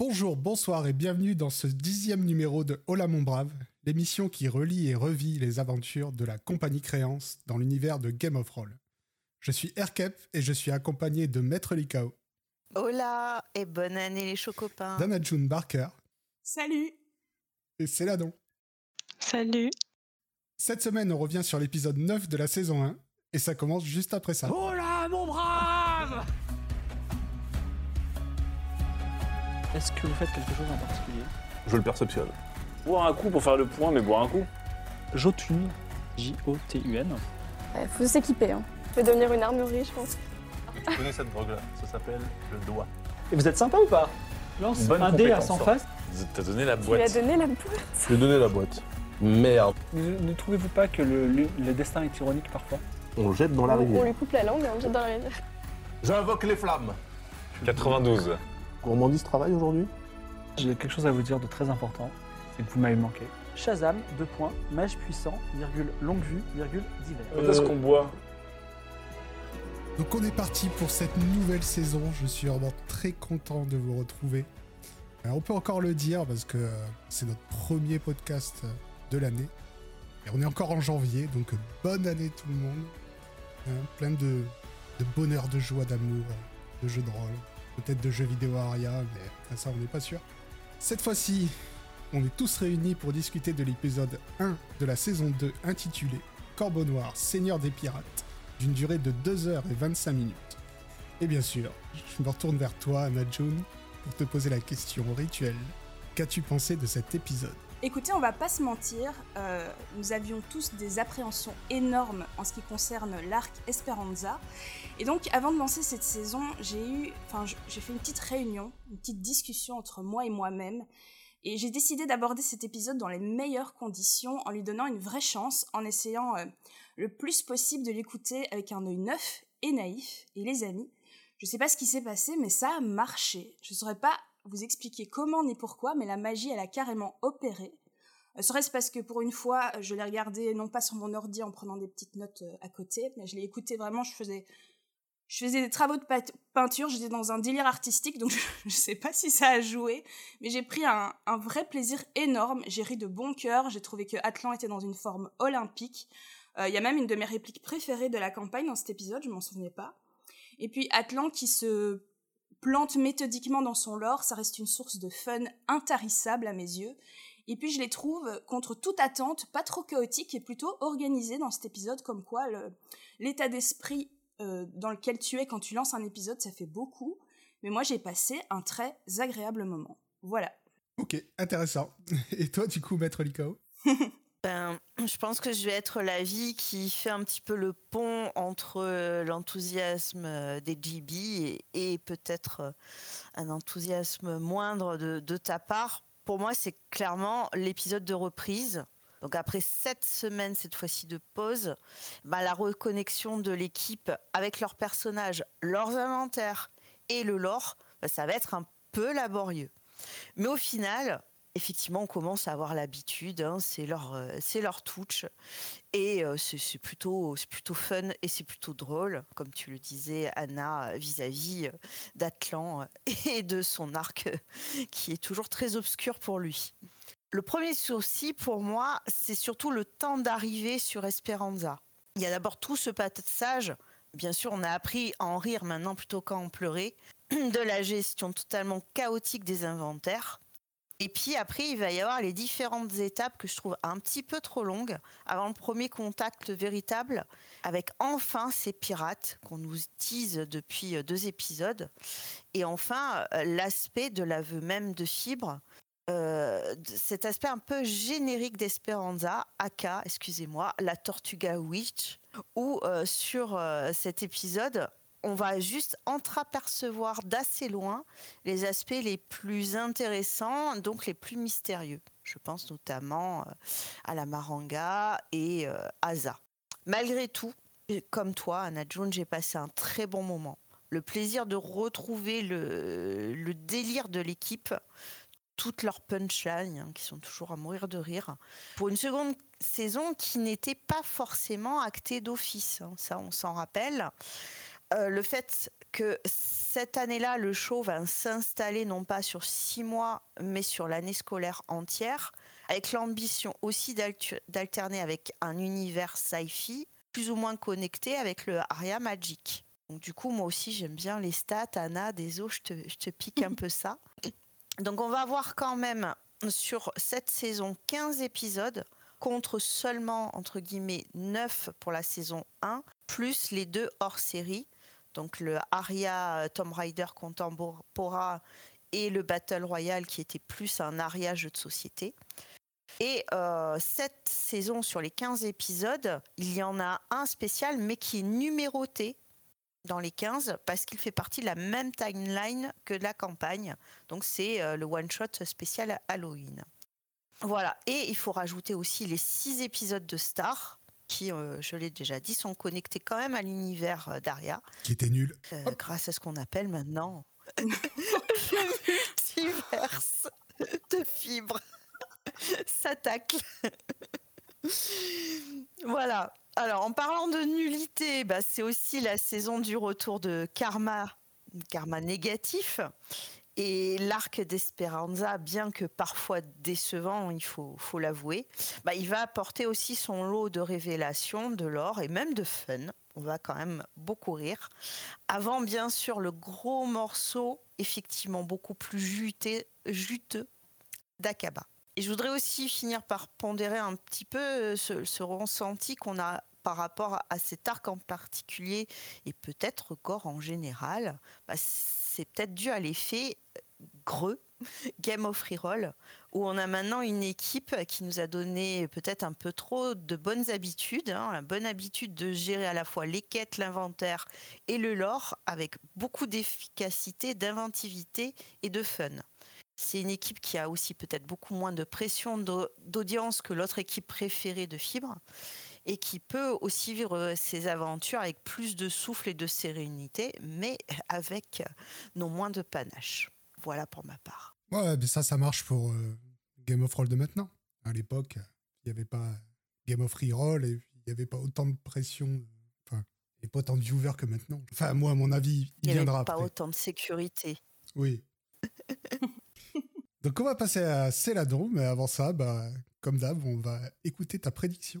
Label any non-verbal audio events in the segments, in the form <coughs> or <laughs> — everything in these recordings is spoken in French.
Bonjour, bonsoir et bienvenue dans ce dixième numéro de Hola mon brave, l'émission qui relie et revit les aventures de la compagnie Créance dans l'univers de Game of Roll. Je suis Erkep et je suis accompagné de Maître Likao. Hola et bonne année les chocopins. Dana June Barker. Salut. Et Céladon. Salut. Cette semaine, on revient sur l'épisode 9 de la saison 1 et ça commence juste après ça. Hola mon brave Est-ce que vous faites quelque chose en particulier? Je le perceptionne. Boire un coup pour faire le point, mais boire un coup. Jotun, J-O-T-U-N. Il faut s'équiper. Hein. Je vais devenir une armurerie, je pense. Tu connais cette drogue-là Ça s'appelle le doigt. Et vous êtes sympa ou pas? Lance Bonne un dé à compétence, 100 ça. faces. T'as donné la Tu lui boîte. as donné la boîte? Je lui ai donné la boîte. Merde. Ne, ne trouvez-vous pas que le, le- le destin est ironique parfois? On le jette dans la On, on rivière. lui coupe la langue et on le jette dans la rivière. J'invoque les flammes. 92. Gourmandise travaille aujourd'hui? J'ai quelque chose à vous dire de très important, c'est que vous m'avez manqué. Shazam, deux points, mage puissant, virgule, longue vue, virgule, divers. Quand est-ce qu'on boit? Donc on est parti pour cette nouvelle saison. Je suis vraiment très content de vous retrouver. Euh, on peut encore le dire parce que euh, c'est notre premier podcast euh, de l'année. Et on est encore en janvier, donc euh, bonne année tout le monde. Hein, plein de, de bonheur, de joie, d'amour, euh, de jeux de rôle, peut-être de jeux vidéo Aria, mais ça on n'est pas sûr. Cette fois-ci, on est tous réunis pour discuter de l'épisode 1 de la saison 2 intitulé Corbeau Noir, Seigneur des Pirates d'une durée de 2h25 minutes. Et bien sûr, je me retourne vers toi, Anna June, pour te poser la question rituelle. Qu'as-tu pensé de cet épisode? Écoutez, on va pas se mentir, euh, nous avions tous des appréhensions énormes en ce qui concerne l'arc Esperanza. Et donc, avant de lancer cette saison, j'ai eu, enfin, j'ai fait une petite réunion, une petite discussion entre moi et moi-même. Et j'ai décidé d'aborder cet épisode dans les meilleures conditions, en lui donnant une vraie chance, en essayant euh, le plus possible de l'écouter avec un œil neuf et naïf. Et les amis, je sais pas ce qui s'est passé, mais ça a marché. Je saurais pas vous expliquer comment ni pourquoi, mais la magie, elle a carrément opéré. Euh, Serait-ce parce que pour une fois, je l'ai regardé non pas sur mon ordi en prenant des petites notes euh, à côté, mais je l'ai écouté vraiment, je faisais, je faisais des travaux de peinture, j'étais dans un délire artistique, donc je, <laughs> je sais pas si ça a joué, mais j'ai pris un, un vrai plaisir énorme, j'ai ri de bon cœur, j'ai trouvé que Atlan était dans une forme olympique. Euh, Il y a même une de mes répliques préférées de la campagne dans cet épisode, je m'en souvenais pas. Et puis Atlan qui se plante méthodiquement dans son lore, ça reste une source de fun intarissable à mes yeux. Et puis je les trouve, contre toute attente, pas trop chaotiques et plutôt organisés dans cet épisode, comme quoi l'état d'esprit euh, dans lequel tu es quand tu lances un épisode, ça fait beaucoup. Mais moi j'ai passé un très agréable moment. Voilà. Ok, intéressant. <laughs> Et toi, du coup, Maître Likao <laughs> Ben, je pense que je vais être la vie qui fait un petit peu le pont entre euh, l'enthousiasme euh, des GB et, peut-être euh, un enthousiasme moindre de, de ta part. Pour moi, c'est clairement l'épisode de reprise. Donc après sept semaines cette fois-ci de pause, ben, la reconnexion de l'équipe avec leurs personnages, leurs inventaires et le lore, ben, ça va être un peu laborieux. Mais au final, effectivement, on commence à avoir l'habitude. hein, c'est leur, euh, c'est leur touch, et euh, c'est plutôt, plutôt fun et c'est plutôt drôle, comme tu le disais, Anna, euh, vis-à-vis euh, d'Atlan <laughs> et de son arc, qui est toujours très obscur pour lui. Le premier souci pour moi, c'est surtout le temps d'arriver sur Esperanza. Il y a d'abord tout ce passage. Bien sûr, on a appris à en rire maintenant plutôt qu'à en pleurer, <clears throat> de la gestion totalement chaotique des inventaires. Et puis après, il va y avoir les différentes étapes que je trouve un petit peu trop longues avant le premier contact véritable avec enfin ces pirates qu'on nous tease depuis euh, deux épisodes. Et enfin, euh, l'aspect de l'aveu même de Fibre, euh, cet aspect un peu générique d'Esperanza, aka, excusez-moi, la Tortuga Witch, où sur cet épisode, on va juste entreapercevoir d'assez loin les aspects les plus intéressants, donc les plus mystérieux. Je pense notamment euh, à la Maranga et euh, Asa. Malgré tout, comme toi, Anna Jones, j'ai passé un très bon moment. Le plaisir de retrouver le, le délire de l'équipe, toutes leurs punchlines, hein, qui sont toujours à mourir de rire, pour une seconde saison qui n'était pas forcément actée d'office. hein, ça, on s'en rappelle. Euh, le fait que cette année-là, le show va s'installer non pas sur six mois, mais sur l'année scolaire entière, avec l'ambition aussi d'alterner avec un univers sci-fi plus ou moins connecté avec le Aria Magic. Donc, du coup, moi aussi, j'aime bien les stats. Anna, désolé, je te, je te pique un <laughs> peu ça. Donc, on va avoir quand même sur cette saison 15 épisodes contre seulement, entre guillemets, 9 pour la saison 1, plus les deux hors série. Donc, le Aria euh, Tomb Raider Contemporary et le Battle Royale qui était plus un Aria jeu de société. Et euh, cette saison, sur les 15 épisodes, il y en a un spécial, mais qui est numéroté dans les 15 parce qu'il fait partie de la même timeline que la campagne. Donc c'est euh, le one-shot spécial Halloween. Voilà, et il faut rajouter aussi les 6 épisodes de Star qui, euh, je l'ai déjà dit, sont connectés quand même à l'univers euh, d'Aria, Qui était nul. euh, grâce à ce qu'on appelle maintenant <laughs> le multiverse de fibres. Ça tacle. voilà. Alors, en parlant de nullité, bah, c'est aussi la saison du retour de Karma, Karma négatif. Et l'arc d'Esperanza, bien que parfois décevant, il faut, l'avouer, bah, il va apporter aussi son lot de révélations, de l'or et même de fun. On va quand même beaucoup rire. Avant, bien sûr, le gros morceau, effectivement beaucoup plus juteux, d'Akaba. Et je voudrais aussi finir par pondérer un petit peu euh, ce, ressenti qu'on a par rapport à cet arc en particulier et peut-être Gore en général. Bah, c'est peut-être dû à l'effet euh, greux <laughs> Game of Reroll où on a maintenant une équipe qui nous a donné peut-être un peu trop de bonnes habitudes, hein, la bonne habitude de gérer à la fois les quêtes, l'inventaire et le lore avec beaucoup d'efficacité, d'inventivité et de fun. C'est une équipe qui a aussi peut-être beaucoup moins de pression d'au- d'audience que l'autre équipe préférée de Fibre et qui peut aussi vivre ses aventures avec plus de souffle et de sérénité, mais <laughs> avec non moins de panache. Voilà pour ma part. Ouais, mais ça, ça marche pour euh, Game of Roll de maintenant. À l'époque, il n'y avait pas Game of Reroll et il n'y avait pas autant de pression. Enfin, il n'y pas autant de viewers que maintenant. Enfin, moi, à mon avis, il Il n'y avait viendra pas après. autant de sécurité. Oui. <laughs> Donc, on va passer à Céladon, mais avant ça, bah, comme d'hab, on va écouter ta prédiction.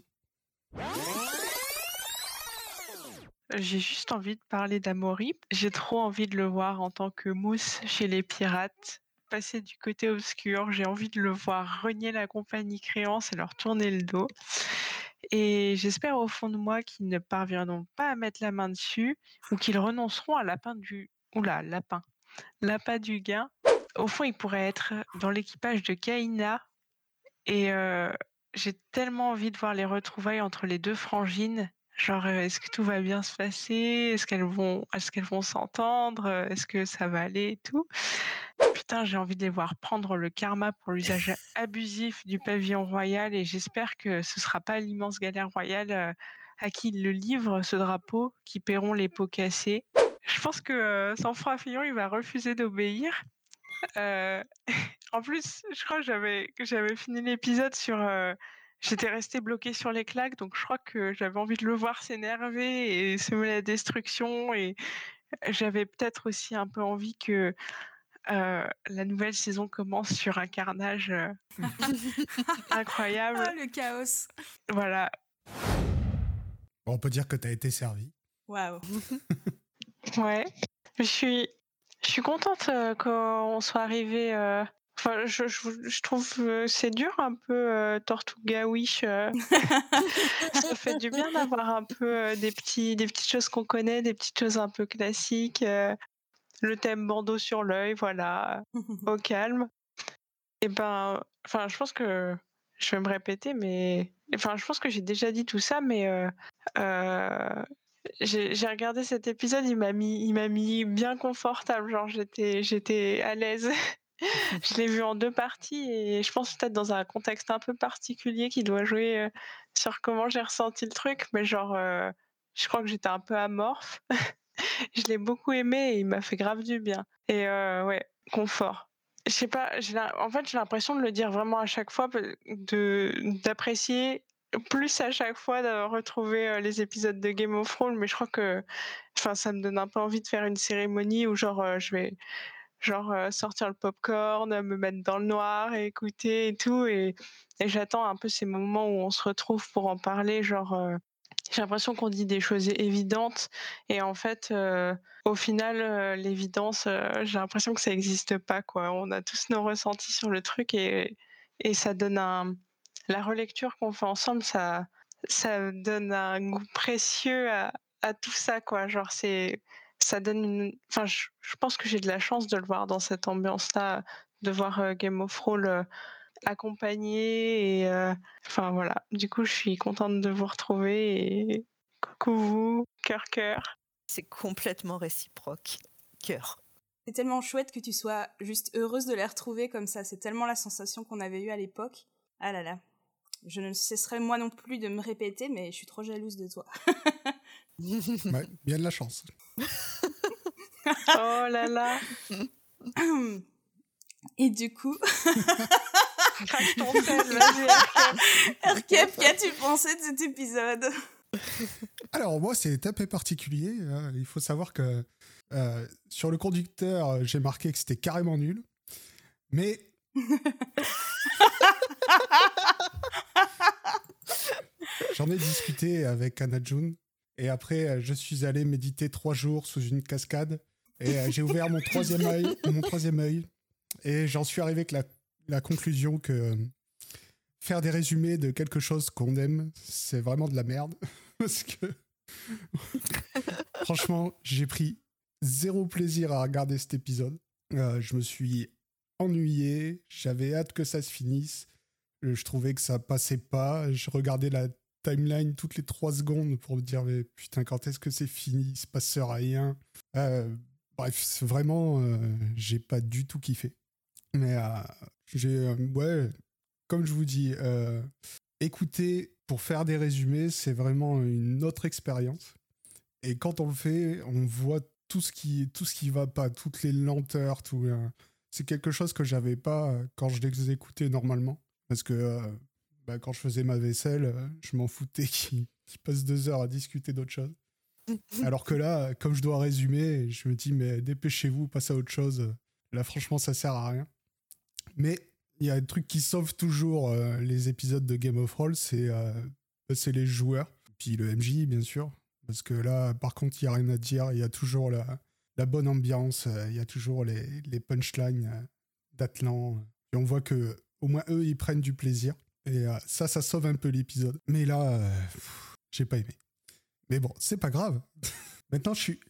J'ai juste envie de parler d'Amaury. J'ai trop envie de le voir en tant que mousse chez les pirates, passer du côté obscur. J'ai envie de le voir renier la compagnie créance et leur tourner le dos. Et j'espère au fond de moi qu'ils ne parviendront pas à mettre la main dessus ou qu'ils renonceront à lapin du. Oula, lapin. Lapin du gain. Au fond, il pourrait être dans l'équipage de Kaina. Et euh, j'ai tellement envie de voir les retrouvailles entre les deux frangines. Genre, euh, est-ce que tout va bien se passer? Est-ce qu'elles vont, est-ce qu'elles vont s'entendre? Euh, Est-ce que ça va aller et tout? Putain, j'ai envie de les voir prendre le karma pour l'usage <laughs> abusif du pavillon royal et j'espère que ce sera pas l'immense galère royale euh, à qui ils le livrent, ce drapeau, qui paieront les pots cassés. Je pense que euh, Sang-Froid Fillon, il va refuser d'obéir. Euh, <laughs> en plus, je crois que j'avais, que j'avais fini l'épisode sur. euh, J'étais restée bloquée sur les claques, donc je crois que j'avais envie de le voir s'énerver et semer la destruction. Et j'avais peut-être aussi un peu envie que euh, la nouvelle saison commence sur un carnage euh, <laughs> incroyable. Ah, le chaos. Voilà. Bon, on peut dire que tu as été servi. Waouh. Ouais. Je suis, je suis contente euh, qu'on soit arrivé. Enfin, je, je, je trouve euh, c'est dur un peu euh, Tortuga Wish. euh. <laughs> Ça fait du bien d'avoir un peu euh, des petits, des petites choses qu'on connaît, des petites choses un peu classiques. euh, le thème bandeau sur l'œil, voilà, <laughs> au calme. Et ben, enfin, je pense que je vais me répéter, mais enfin, je pense que j'ai déjà dit tout ça, mais euh, j'ai j'ai regardé cet épisode, il m'a mis, il m'a mis bien confortable, genre j'étais, j'étais à l'aise. <laughs> je l'ai vu en deux parties et je pense peut-être dans un contexte un peu particulier qui doit jouer sur comment j'ai ressenti le truc, mais genre, je crois que j'étais un peu amorphe. <laughs> je l'ai beaucoup aimé et il m'a fait grave du bien. Et ouais, confort. Je sais pas, en fait j'ai l'impression de le dire vraiment à chaque fois, d'apprécier plus à chaque fois retrouver euh, les épisodes de Game of Thrones, mais je crois que ça me donne un peu envie de faire une cérémonie où genre je vais genre euh, sortir le popcorn, me mettre dans le noir écouter et tout. Et, j'attends un peu ces moments où on se retrouve pour en parler. Genre, euh, j'ai l'impression qu'on dit des choses évidentes et en fait, euh, au final, euh, l'évidence, euh, j'ai l'impression que ça n'existe pas. Quoi. On a tous nos ressentis sur le truc et, et ça donne un. La relecture qu'on fait ensemble, ça, ça donne un goût précieux à, à tout ça. Quoi. Genre, c'est ça donne une. Enfin, je, je pense que j'ai de la chance de le voir dans cette ambiance-là, de voir euh, Game of Thrones euh, accompagné. Et, euh, enfin, voilà. Du coup, je suis contente de vous retrouver. Et coucou vous, cœur, cœur. C'est complètement réciproque. Cœur. C'est tellement chouette que tu sois juste heureuse de les retrouver comme ça. C'est tellement la sensation qu'on avait eue à l'époque. Ah là là. Je ne cesserai moi non plus de me répéter, mais je suis trop jalouse de toi. <laughs> Ouais, bien de la chance. Oh là là. Et du coup, Crache ton sel, vas-y, qu'as-tu pensé de cet épisode? Alors moi, c'est un peu particulier. hein. Il faut savoir que euh, sur le conducteur, j'ai marqué que c'était carrément nul. Mais j'en ai discuté avec Anna June. Et après, euh, je suis allé méditer trois jours sous une cascade. Et euh, j'ai ouvert mon troisième œil, mon troisième œil. Et j'en suis arrivé avec la, conclusion que euh, faire des résumés de quelque chose qu'on aime, c'est vraiment de la merde. <laughs> Parce que franchement, j'ai pris zéro plaisir à regarder cet épisode. Euh, je me suis ennuyé, j'avais hâte que ça se finisse. Je trouvais que ça passait pas. Je regardais la timeline toutes les trois secondes pour me dire mais putain quand est-ce que c'est fini? Il se passe rien. Euh, bref, vraiment, euh, j'ai pas du tout kiffé. Mais euh, j'ai, euh, ouais, comme je vous dis, écouter pour faire des résumés, c'est vraiment une autre expérience. Et quand on le fait, on voit tout ce qui, tout ce qui va pas, toutes les lenteurs, tout. c'est quelque chose que j'avais pas quand je les écoutais normalement, parce que bah, quand je faisais ma vaisselle, je m'en foutais <laughs> qu'ils qu'ils passent deux heures à discuter d'autre chose. Alors que là, comme je dois résumer, je me dis mais dépêchez-vous, passez à autre chose. Là, franchement, ça sert à rien. Mais il y a un truc qui sauve toujours euh, les épisodes de Game of Thrones, c'est euh, c'est les joueurs. Puis le MJ, bien sûr. Parce que là, par contre, il n'y a rien à dire. Il y a toujours la, bonne ambiance. Il y a toujours les, punchlines euh, d'Atlan. Et on voit que au moins eux, ils prennent du plaisir. Et ça, ça sauve un peu l'épisode. Mais là, j'ai pas aimé. Mais bon, c'est pas grave. <laughs> Maintenant, je suis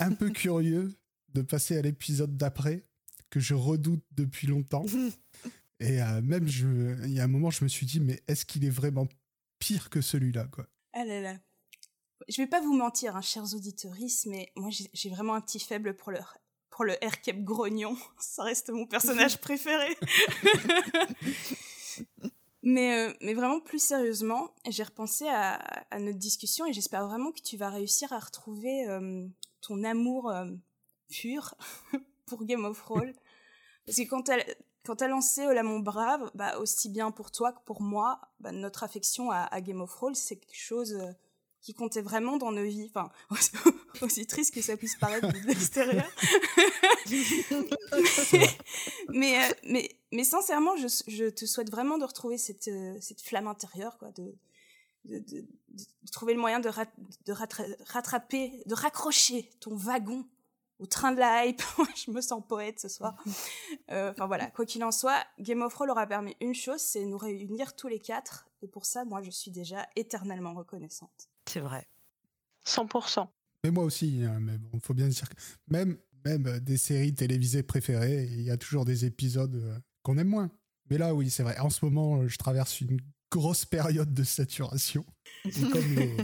un peu <laughs> curieux de passer à l'épisode d'après, que je redoute depuis longtemps. <laughs> Et euh, même, je- il y a un moment, je me suis dit, mais est-ce qu'il est vraiment pire que celui-là, quoi? Ah là là. Je vais pas vous mentir, hein, chers auditeurs, mais moi j'ai vraiment un petit faible pour le, pour le Erkep grognon. Ça reste mon personnage préféré. Mais, euh, mais vraiment, plus sérieusement, j'ai repensé à, à notre discussion et j'espère vraiment que tu vas réussir à retrouver euh, ton amour euh, pur <laughs> pour Game of Thrones. Parce que quand elle, quand t'as lancé Ola mon brave, bah, aussi bien pour toi que pour moi, bah, notre affection à, à Game of Thrones, c'est quelque chose euh, qui comptait vraiment dans nos vies. Enfin, <laughs> aussi, triste que ça puisse paraître de l'extérieur. <laughs> mais, mais, euh, mais, mais sincèrement, je, je te souhaite vraiment de retrouver cette, euh, cette flamme intérieure, quoi, de, de, de, de trouver le moyen de rattra- rattraper, de raccrocher ton wagon au train de la hype. <laughs> je me sens poète ce soir. Euh, Enfin voilà, quoi qu'il en soit, Game of Thrones aura permis une chose, c'est nous réunir tous les quatre. Et pour ça, moi, je suis déjà éternellement reconnaissante. C'est vrai. 100%. Mais moi aussi, hein, mais bon, faut bien dire que même, même euh, des séries télévisées préférées, il y a toujours des épisodes euh, qu'on aime moins. Mais là, oui, c'est vrai. En ce moment, euh, je traverse une grosse période de saturation. Et <laughs> comme les,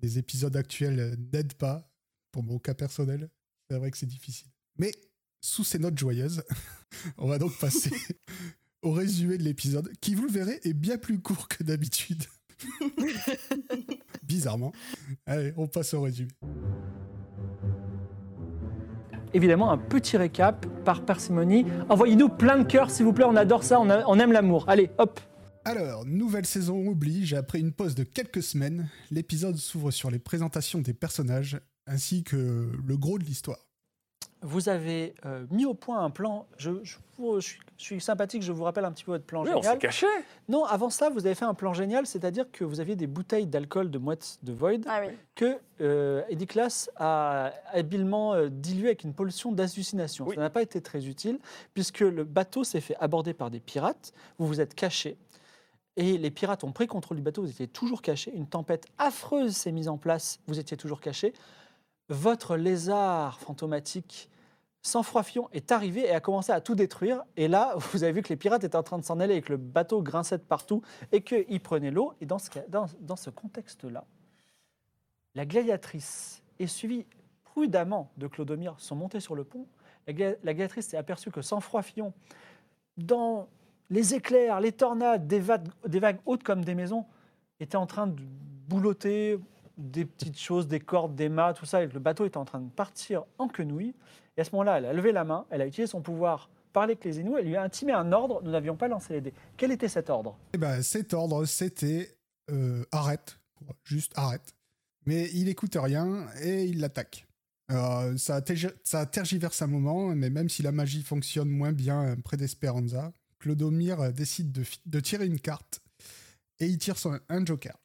les épisodes actuels n'aident pas, pour mon cas personnel, c'est vrai que c'est difficile. Mais sous ces notes joyeuses, <laughs> on va donc passer <laughs> au résumé de l'épisode, qui, vous le verrez, est bien plus court que d'habitude. Bizarrement. Allez, on passe au résumé. Évidemment, un petit récap par parcimonie. Envoyez-nous plein de cœurs, s'il vous plaît. On adore ça, on, a- on aime l'amour. Allez, hop. Alors, nouvelle saison oblige, après une pause de quelques semaines, l'épisode s'ouvre sur les présentations des personnages ainsi que le gros de l'histoire. Vous avez euh, mis au point un plan. Je, je vous- je suis, je suis sympathique, je vous rappelle un petit peu votre plan Oui, on génial. s'est caché. Non, avant ça, vous avez fait un plan génial, c'est-à-dire que vous aviez des bouteilles d'alcool de moite de Void Ah oui. que euh, Ediclas a habilement euh, dilué avec une pollution d'hallucination. Oui. Ça n'a pas été très utile, puisque le bateau s'est fait aborder par des pirates, vous vous êtes cachés, et les pirates ont pris contrôle du bateau, vous étiez toujours cachés, une tempête affreuse s'est mise en place, vous étiez toujours cachés. Votre lézard fantomatique sans froid fion est arrivé et a commencé à tout détruire. Et là, <laughs> vous avez vu que les pirates étaient en train de s'en aller et que le bateau grinçait de partout et qu'ils prenaient l'eau. Et dans ce, contexte-là, la gladiatrice est suivie prudemment de Clodomir, sont montés sur le pont. La, gla- la gladiatrice s'est aperçue que sans froid fion, dans les éclairs, les tornades, des vagues, des vagues hautes comme des maisons, était en train de boulotter des petites choses, des cordes, des mâts, tout ça, et le bateau était en train de partir en quenouille. Et à ce moment-là, elle a levé la main, elle a utilisé son pouvoir, parler avec les Inuits, elle lui a intimé un ordre, nous n'avions pas lancé les dés. Quel était cet ordre? Et ben, cet ordre, c'était euh, arrête, juste arrête. Mais il écoute rien et il l'attaque. Euh, ça, ça a tergiversé un moment, mais même si la magie fonctionne moins bien près d'Esperanza, Clodomir décide de tirer une carte et il tire son, un joker.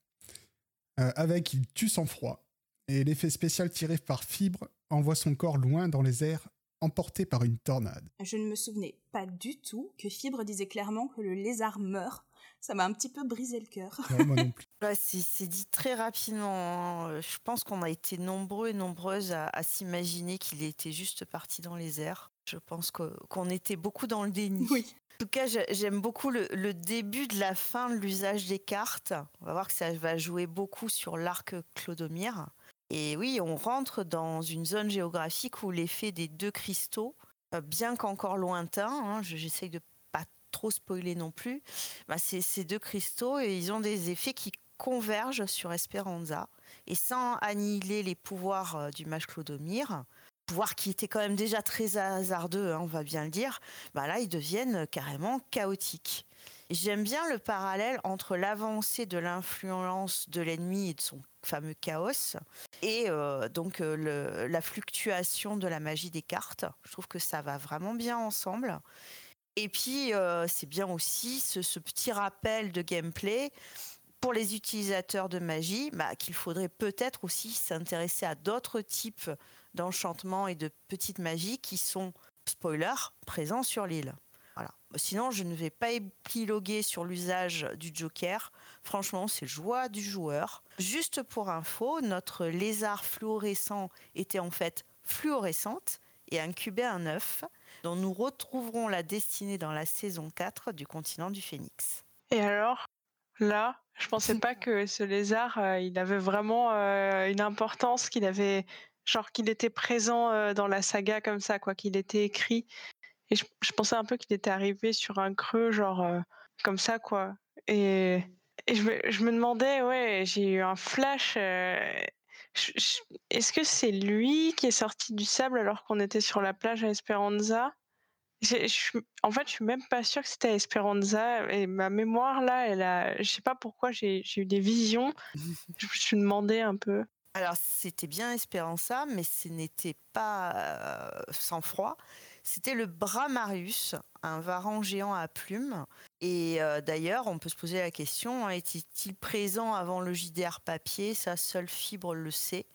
Euh, avec, il tue sans froid. Et l'effet spécial tiré par Fibre envoie son corps loin dans les airs, emporté par une tornade. Je ne me souvenais pas du tout que Fibre disait clairement que le lézard meurt. Ça m'a un petit peu brisé le cœur. Ouais, moi non <laughs> plus. Ouais, c'est dit très rapidement. hein. Je pense qu'on a été nombreux et nombreuses à, à s'imaginer qu'il était juste parti dans les airs. Je pense qu'on était beaucoup dans le déni. Oui. En tout cas, j'ai- j'aime beaucoup le, le début de la fin de l'usage des cartes. On va voir que ça va jouer beaucoup sur l'arc Clodomir. Et oui, on rentre dans une zone géographique où l'effet des deux cristaux, euh, bien qu'encore lointain, hein, je- j'essaye de pas trop spoiler non plus, bah, c'est ces deux cristaux et ils ont des effets qui convergent sur Esperanza. Et sans annihiler les pouvoirs euh, du mage Clodomir, pouvoirs qui étaient quand même déjà très hasardeux, hein, on va bien le dire, bah là, ils deviennent carrément chaotiques. J'aime bien le parallèle entre l'avancée de l'influence de l'ennemi et de son fameux chaos et euh, donc euh, la fluctuation de la magie des cartes. Je trouve que ça va vraiment bien ensemble. Et puis, euh, c'est bien aussi ce, ce petit rappel de gameplay pour les utilisateurs de magie bah, qu'il faudrait peut-être aussi s'intéresser à d'autres types d'enchantements et de petites magies qui sont, spoiler, présents sur l'île. Voilà. Sinon, je ne vais pas épiloguer sur l'usage du Joker. Franchement, c'est joie du joueur. Juste pour info, notre lézard fluorescent était en fait fluorescente et incubait un œuf dont nous retrouverons la destinée dans la saison 4 du continent du Phénix. Et alors, là, je pensais pas que ce lézard, euh, il avait vraiment euh, une importance, qu'il avait, genre qu'il était présent euh, dans la saga comme ça, quoi, qu'il était écrit. Et je, je pensais un peu qu'il était arrivé sur un creux, genre euh, comme ça, quoi. Et, et je, me, je me demandais, ouais, j'ai eu un flash. euh, Est-ce que c'est lui qui est sorti du sable alors qu'on était sur la plage à Esperanza? Je en fait, je suis même pas sûre que c'était à Esperanza. Et ma mémoire, là, elle a. Je sais pas pourquoi j'ai j'ai eu des visions. <laughs> Je me suis demandé un peu. Alors, c'était bien Esperanza, mais ce n'était pas euh, sans froid. C'était le Bramarius, un varan géant à plumes. Et euh, d'ailleurs, on peut se poser la question, hein, était-il présent avant le JDR papier? Ça, seule Fibre le sait.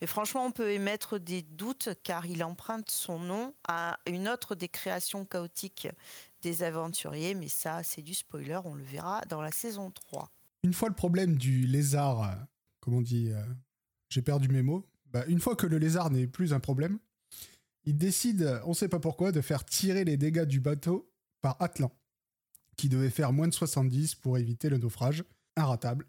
Mais franchement, on peut émettre des doutes car il emprunte son nom à une autre des créations chaotiques des aventuriers. Mais ça, c'est du spoiler, on le verra dans la saison 3. Une fois le problème du lézard, euh, comment on dit, euh, j'ai perdu mes mots, bah, une fois que le lézard n'est plus un problème, il décide, on sait pas pourquoi, de faire tirer les dégâts du bateau par Atlan, qui devait faire moins de 70 pour éviter le naufrage, inratable,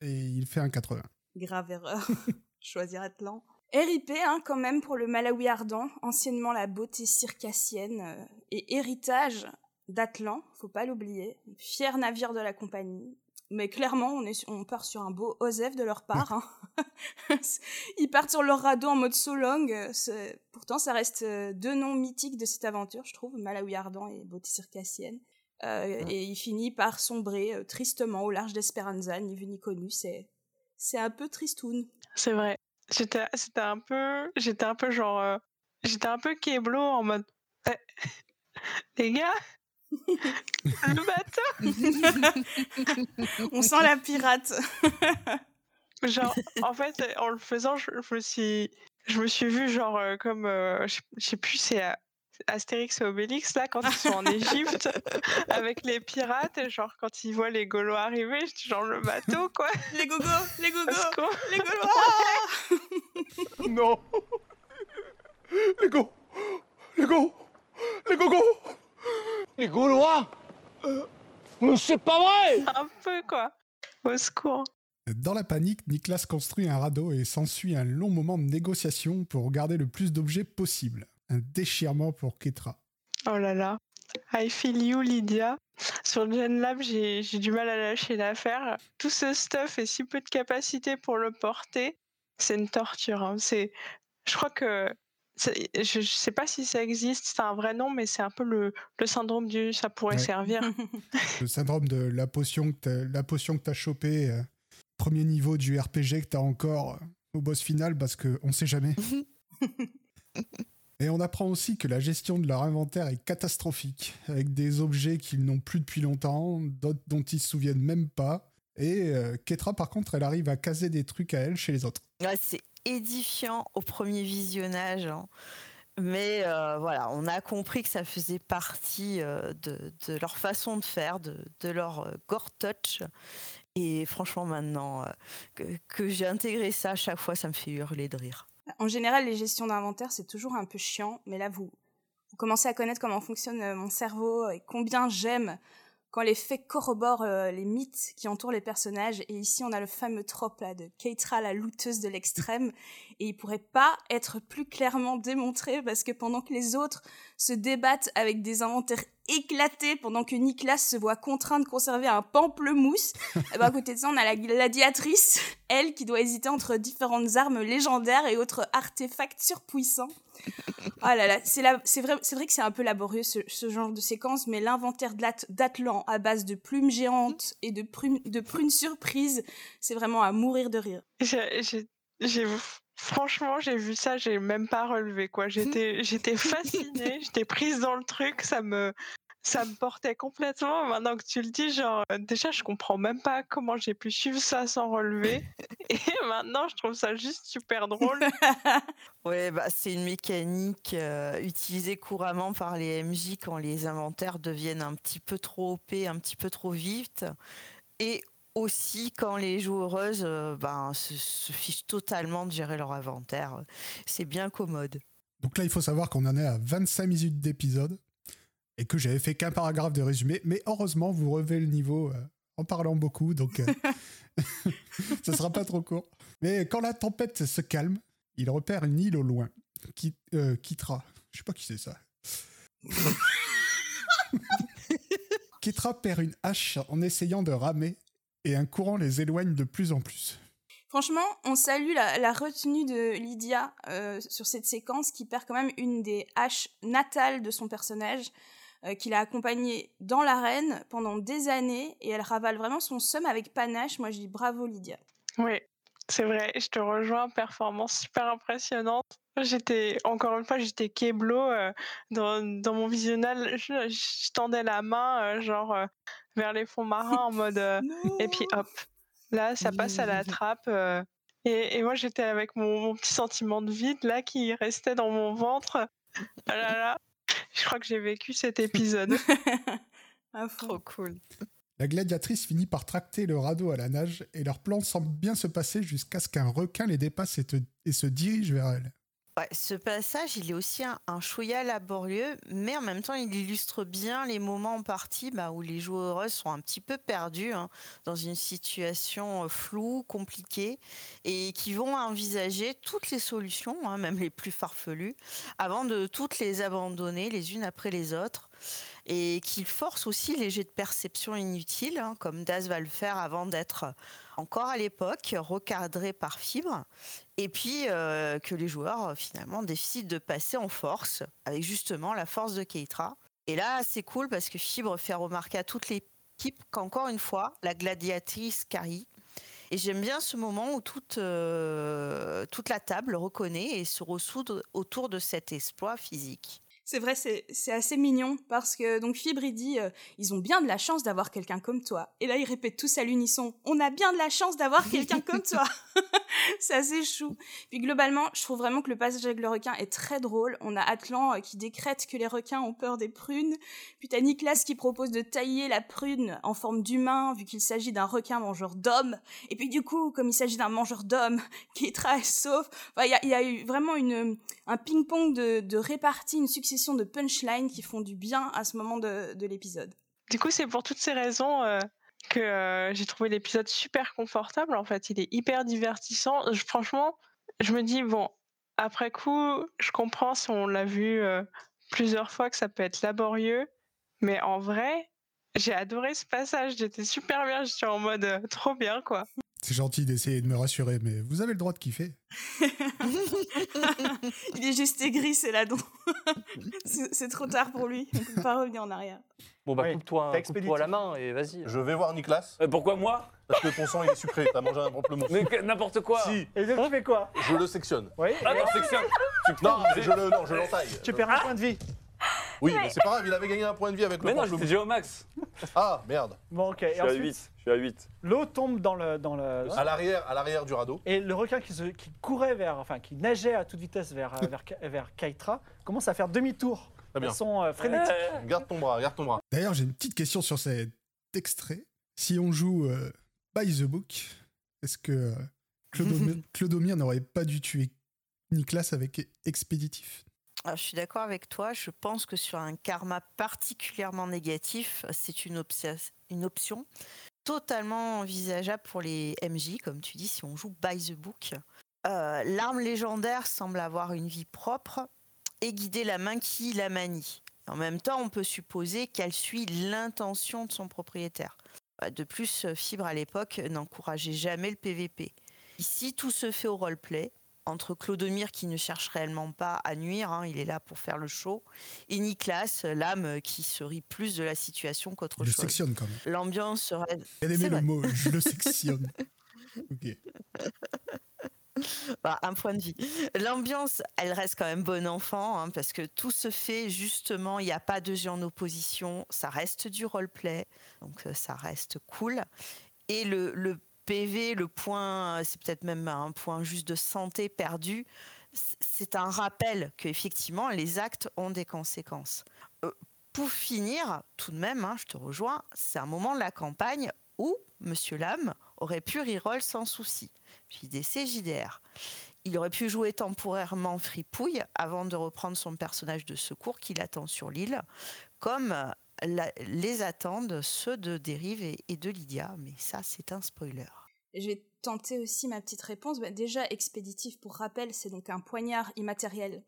et il fait un 80. Grave erreur. <laughs> Choisir Atlan. RIP, hein, quand même, pour le Malawi ardent, anciennement la beauté circassienne, euh, et héritage d'Atlan, faut pas l'oublier. Fier navire de la compagnie. Mais clairement, on, est, on part sur un beau Osef de leur part. hein. <laughs> Ils partent sur leur radeau en mode Solong. euh, c'est- Pourtant, ça reste euh, deux noms mythiques de cette aventure, je trouve, Malawi ardent et beauté circassienne. Euh, Et il finit par sombrer euh, tristement au large d'Esperanza, ni vu ni connu. C'est, c'est un peu tristoun. C'est vrai. J'étais, c'était un peu, j'étais un peu genre, euh, j'étais un peu keblo en mode, Eh, <laughs> les gars, le bateau. <laughs> On sent la pirate. <laughs> Genre, en fait, en le faisant, je, je me suis, je me suis vue genre euh, comme, euh, je, je sais plus, c'est euh, Astérix et Obélix là quand ils sont en <laughs> Égypte avec les pirates et genre quand ils voient les Gaulois arriver, j'étais genre le bateau quoi. les gogos, les gogos, les Gaulois. Non Les go Les go Les gogos Les Gaulois Euh, Mais c'est pas vrai Un peu quoi. Au secours. Dans la panique, Niklas construit un radeau et s'ensuit un long moment de négociation pour garder le plus d'objets possible. Un déchirement pour Ketra. Oh là là. I feel you, Lydia. Sur Gen Lab, j'ai j'ai du mal à lâcher l'affaire. Tout ce stuff et si peu de capacité pour le porter, c'est une torture. hein. C'est, je crois que, je, je sais pas si ça existe, c'est un vrai nom, mais c'est un peu le, le syndrome du ça pourrait Ouais. servir. <laughs> Le syndrome de la potion que t'as, la potion que t'as chopée, euh, premier niveau du RPG que t'as encore euh, au boss final parce que on sait jamais. <laughs> Et on apprend aussi que la gestion de leur inventaire est catastrophique, avec des objets qu'ils n'ont plus depuis longtemps, d'autres dont ils se souviennent même pas. Et euh, Ketra, par contre, elle arrive à caser des trucs à elle chez les autres. Ouais, c'est édifiant au premier visionnage. hein. Mais euh, voilà, on a compris que ça faisait partie euh, de, leur façon de faire, de, leur euh, gore touch. Et franchement, maintenant euh, que, j'ai intégré ça, à chaque fois, ça me fait hurler de rire. En général, les gestions d'inventaire, c'est toujours un peu chiant, mais là, vous, vous commencez à connaître comment fonctionne mon cerveau et combien j'aime quand les faits corroborent euh, les mythes qui entourent les personnages. Et ici, on a le fameux trope là, de Keitra, la looteuse de l'extrême, <laughs> et il pourrait pas être plus clairement démontré parce que pendant que les autres se débattent avec des inventaires éclatés, pendant que Nicolas se voit contraint de conserver un pamplemousse, <laughs> ben, à côté de ça, on a la gladiatrice, elle, qui doit hésiter entre différentes armes légendaires et autres artefacts surpuissants. Oh là là, c'est vrai, c'est vrai que c'est un peu laborieux ce, ce genre de séquence, mais l'inventaire d'Atlan à base de plumes géantes et de, prunes- de prunes surprises, c'est vraiment à mourir de rire. J'ai- franchement, j'ai vu ça, j'ai même pas relevé quoi. J'étais, j'étais <laughs> fascinée, j'étais prise dans le truc, ça me, ça me portait complètement. Maintenant que tu le dis, genre, euh, déjà, je comprends même pas comment j'ai pu suivre ça sans relever. <laughs> Et maintenant, je trouve ça juste super drôle. <laughs> Ouais, bah, c'est une mécanique euh, utilisée couramment par les MJ quand les inventaires deviennent un petit peu trop OP, un petit peu trop vite. Et aussi quand les joueuses euh, ben, se, se fichent totalement de gérer leur inventaire. C'est bien commode. Donc là, il faut savoir qu'on en est à 25 minutes d'épisode et que j'avais fait qu'un paragraphe de résumé. Mais heureusement, vous relevez le niveau euh, en parlant beaucoup, donc euh, <laughs> <laughs> ce sera pas trop court. Mais quand la tempête se calme, il repère une île au loin. Qui, euh, Kitra. Je sais pas qui c'est ça. <laughs> Kitra perd une hache en essayant de ramer et un courant les éloigne de plus en plus. Franchement, on salue la, la retenue de Lydia euh, sur cette séquence qui perd quand même une des haches natales de son personnage, euh, qui l'a accompagnée dans l'arène pendant des années et elle ravale vraiment son somme avec panache. Moi, je dis bravo Lydia. Oui, c'est vrai, je te rejoins, performance super impressionnante. J'étais, encore une fois, j'étais keblo euh, dans, dans mon visionnage, je, je tendais la main, euh, genre, euh, vers les fonds marins en mode. <laughs> et puis hop, là, ça passe à la trappe. et, et moi, j'étais avec mon, mon petit sentiment de vide, là, qui restait dans mon ventre. Ah là là, je crois que j'ai vécu cet <laughs> épisode. <laughs> Fond. Trop cool. La gladiatrice finit par tracter le radeau à la nage et leur plan semble bien se passer jusqu'à ce qu'un requin les dépasse et, te- et se dirige vers elle. Ce passage, il est aussi un, un chouïa laborieux, mais en même temps, il illustre bien les moments en partie bah, où les joueuses sont un petit peu perdues hein, dans une situation euh, floue, compliquée, et qui vont envisager toutes les solutions, hein, même les plus farfelues, avant de toutes les abandonner les unes après les autres, et qui forcent aussi les jets de perception inutiles, hein, comme Daz va le faire avant d'être encore à l'époque recadré par fibre et puis euh, que les joueurs euh, finalement décident de passer en force avec justement la force de Keitra Et là, c'est cool parce que Fibre fait remarquer à toute l'équipe qu'encore une fois, la gladiatrice Carrie. Et j'aime bien ce moment où toute, euh, la table reconnaît et se ressoude autour de cet exploit physique. C'est vrai, c'est assez mignon parce que donc Fibre il dit euh, ils ont bien de la chance d'avoir quelqu'un comme toi. Et là ils répètent tous à l'unisson on a bien de la chance d'avoir quelqu'un <laughs> comme toi. <laughs> c'est assez chou. Puis globalement, je trouve vraiment que le passage avec le requin est très drôle. On a Atlan euh, qui décrète que les requins ont peur des prunes. Puis t'as Nicolas qui propose de tailler la prune en forme d'humain vu qu'il s'agit d'un requin mangeur d'hommes. Et puis du coup, comme il s'agit d'un mangeur d'hommes, <laughs> Keitra est sauf. Enfin, Il y, a, y a eu vraiment une, un ping-pong de, de répartie, une succession de punchlines qui font du bien à ce moment de, de l'épisode. Du coup, c'est pour toutes ces raisons euh, que euh, j'ai trouvé l'épisode super confortable. En fait, il est hyper divertissant. Franchement, je me dis, bon, après coup, je comprends si on l'a vu euh, plusieurs fois que ça peut être laborieux. Mais en vrai, j'ai adoré ce passage. J'étais super bien. J'étais en mode trop bien, quoi. C'est gentil d'essayer de me rassurer, mais vous avez le droit de kiffer. <laughs> il est juste aigri, c'est là <laughs> c'est c'est trop tard pour lui, on peut pas revenir en arrière. Bon, bah, Oui, coupe-toi t'as coupe-toi la main et vas-y. Je vais voir Nicolas, Euh, pourquoi moi? Parce que ton sang il est sucré, t'as mangé un pamplemousse. Mais n'importe quoi Si, Et donc, tu fais quoi? Je le sectionne. Oui Ah non. Tu Non, je le, non, je l'entaille. Tu perds un point de vie. Oui, mais c'est pas grave, il avait gagné un point de vie avec le Mais non, j'étais pamplemousse. déjà au max. Ah, merde. Bon, ok. Je suis à ensuite, 8. Je suis à 8. l'eau tombe dans le, dans le. À l'arrière, à l'arrière du radeau. Et le requin qui, se, qui courait vers, enfin, qui nageait à toute vitesse vers, euh, vers, vers Kaitra commence à faire demi-tour. Très bien. Elles sont euh, frénétiques. Euh, Garde ton bras, garde ton bras. D'ailleurs, j'ai une petite question sur cet extrait. Si on joue euh, by the book, est-ce que euh, Clodomir, <laughs> Clodomir n'aurait pas dû tuer Nicolas avec Expéditif? Alors, je suis d'accord avec toi. Je pense que sur un karma particulièrement négatif, c'est une, option totalement envisageable pour les MJ, comme tu dis, si on joue by the book. Euh, L'arme légendaire semble avoir une vie propre et guider la main qui la manie. En même temps, on peut supposer qu'elle suit l'intention de son propriétaire. Euh, De plus, Fibre à l'époque n'encourageait jamais le PVP. Ici, tout se fait au roleplay entre Clodomir qui ne cherche réellement pas à nuire, hein, il est là pour faire le show, et Niklas, l'âme qui se rit plus de la situation qu'autre Je le chose. sectionne quand même. L'ambiance serait... Aimé C'est le mot, je le <laughs> sectionne. ok. <laughs> Bah, un point de vie. L'ambiance, elle reste quand même bon enfant, hein, parce que tout se fait justement, il n'y a pas de jeu en opposition, ça reste du roleplay, donc euh, ça reste cool. Et le, le PV, le point, c'est peut-être même un point juste de santé perdu, c'est un rappel que effectivement les actes ont des conséquences. Euh, pour finir, tout de même, hein, je te rejoins, c'est un moment de la campagne où Monsieur Lame aurait pu reroll sans souci. JDC, JDR. Il aurait pu jouer temporairement fripouille avant de reprendre son personnage de secours qui l'attend sur l'île, comme les attendent ceux de Dérive et, de Lydia. Mais ça, c'est un spoiler. Je vais tenter aussi ma petite réponse. Bah, déjà, expéditif, pour rappel, c'est donc un poignard immatériel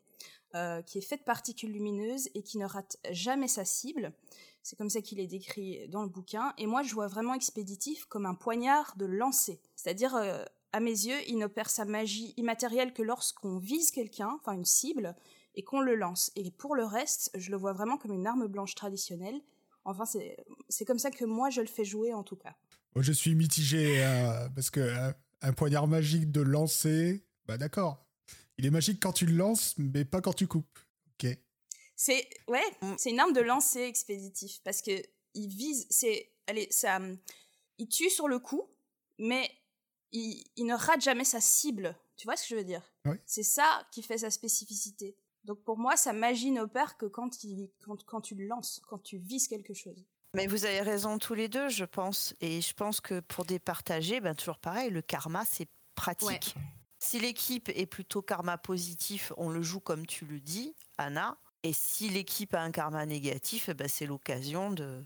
euh, qui est fait de particules lumineuses et qui ne rate jamais sa cible. C'est comme ça qu'il est décrit dans le bouquin. Et moi, je vois vraiment expéditif comme un poignard de lancer. C'est-à-dire, euh, à mes yeux, il n'opère sa magie immatérielle que lorsqu'on vise quelqu'un, enfin une cible, et qu'on le lance. Et pour le reste, je le vois vraiment comme une arme blanche traditionnelle. Enfin, c'est comme ça que moi, je le fais jouer, en tout cas. Je suis mitigé euh, parce que euh, un poignard magique de lancer, bah d'accord. Il est magique quand tu le lances, mais pas quand tu coupes. Ok. C'est ouais, c'est une arme de lancer expéditif parce que il vise, c'est allez, ça, il tue sur le coup, mais il, il ne rate jamais sa cible. Tu vois ce que je veux dire? Oui. C'est ça qui fait sa spécificité. Donc pour moi, sa magie n'opère que quand il quand, quand tu le lances, quand tu vises quelque chose. Mais vous avez raison tous les deux, je pense. Et je pense que pour départager, ben, toujours pareil, le karma, c'est pratique. Si l'équipe est plutôt karma positif, on le joue comme tu le dis, Anna. Et si l'équipe a un karma négatif, eh ben, c'est l'occasion de,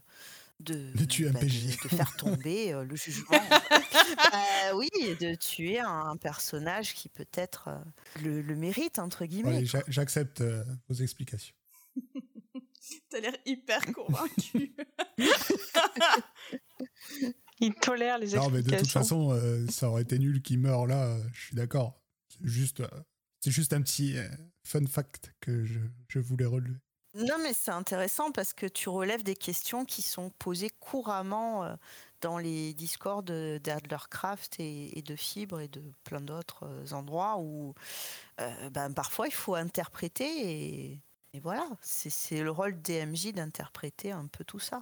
de, De tuer un bah, PJ. de- de faire tomber euh, le jugement. Euh, <laughs> oui, et de tuer un, personnage qui peut-être euh, le, le mérite, entre guillemets. J'accepte euh, vos explications. <laughs> T'as l'air hyper convaincu. <laughs> Il tolère les Non, mais de toute explications. façon, euh, ça aurait été nul qu'il meure là. euh, je suis d'accord. C'est juste, euh, c'est juste un petit euh, fun fact que je, je voulais relever. Non, mais c'est intéressant parce que tu relèves des questions qui sont posées couramment euh, dans les discords d'Adlercraft et, de Fibre et de plein d'autres euh, endroits où euh, ben, parfois il faut interpréter et, voilà, c'est le rôle DMJ d'interpréter un peu tout ça.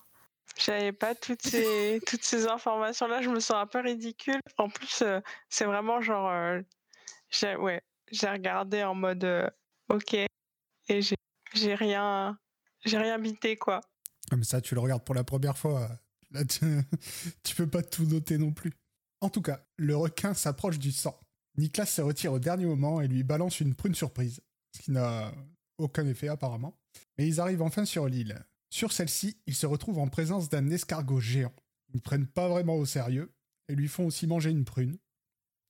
J'avais pas toutes ces, <laughs> toutes ces informations-là, je me sens un peu ridicule. En plus, c'est vraiment genre. j'ai regardé en mode OK et j'ai j'ai rien, j'ai rien bité quoi. Ah, mais ça, tu le regardes pour la première fois. Là, tu, <laughs> tu peux pas tout noter non plus. En tout cas, le requin s'approche du sang. Nicolas se retire au dernier moment et lui balance une prune surprise, ce qui n'a aucun effet apparemment. Mais ils arrivent enfin sur l'île. Sur celle-ci, ils se retrouvent en présence d'un escargot géant. Ils ne prennent pas vraiment au sérieux et lui font aussi manger une prune,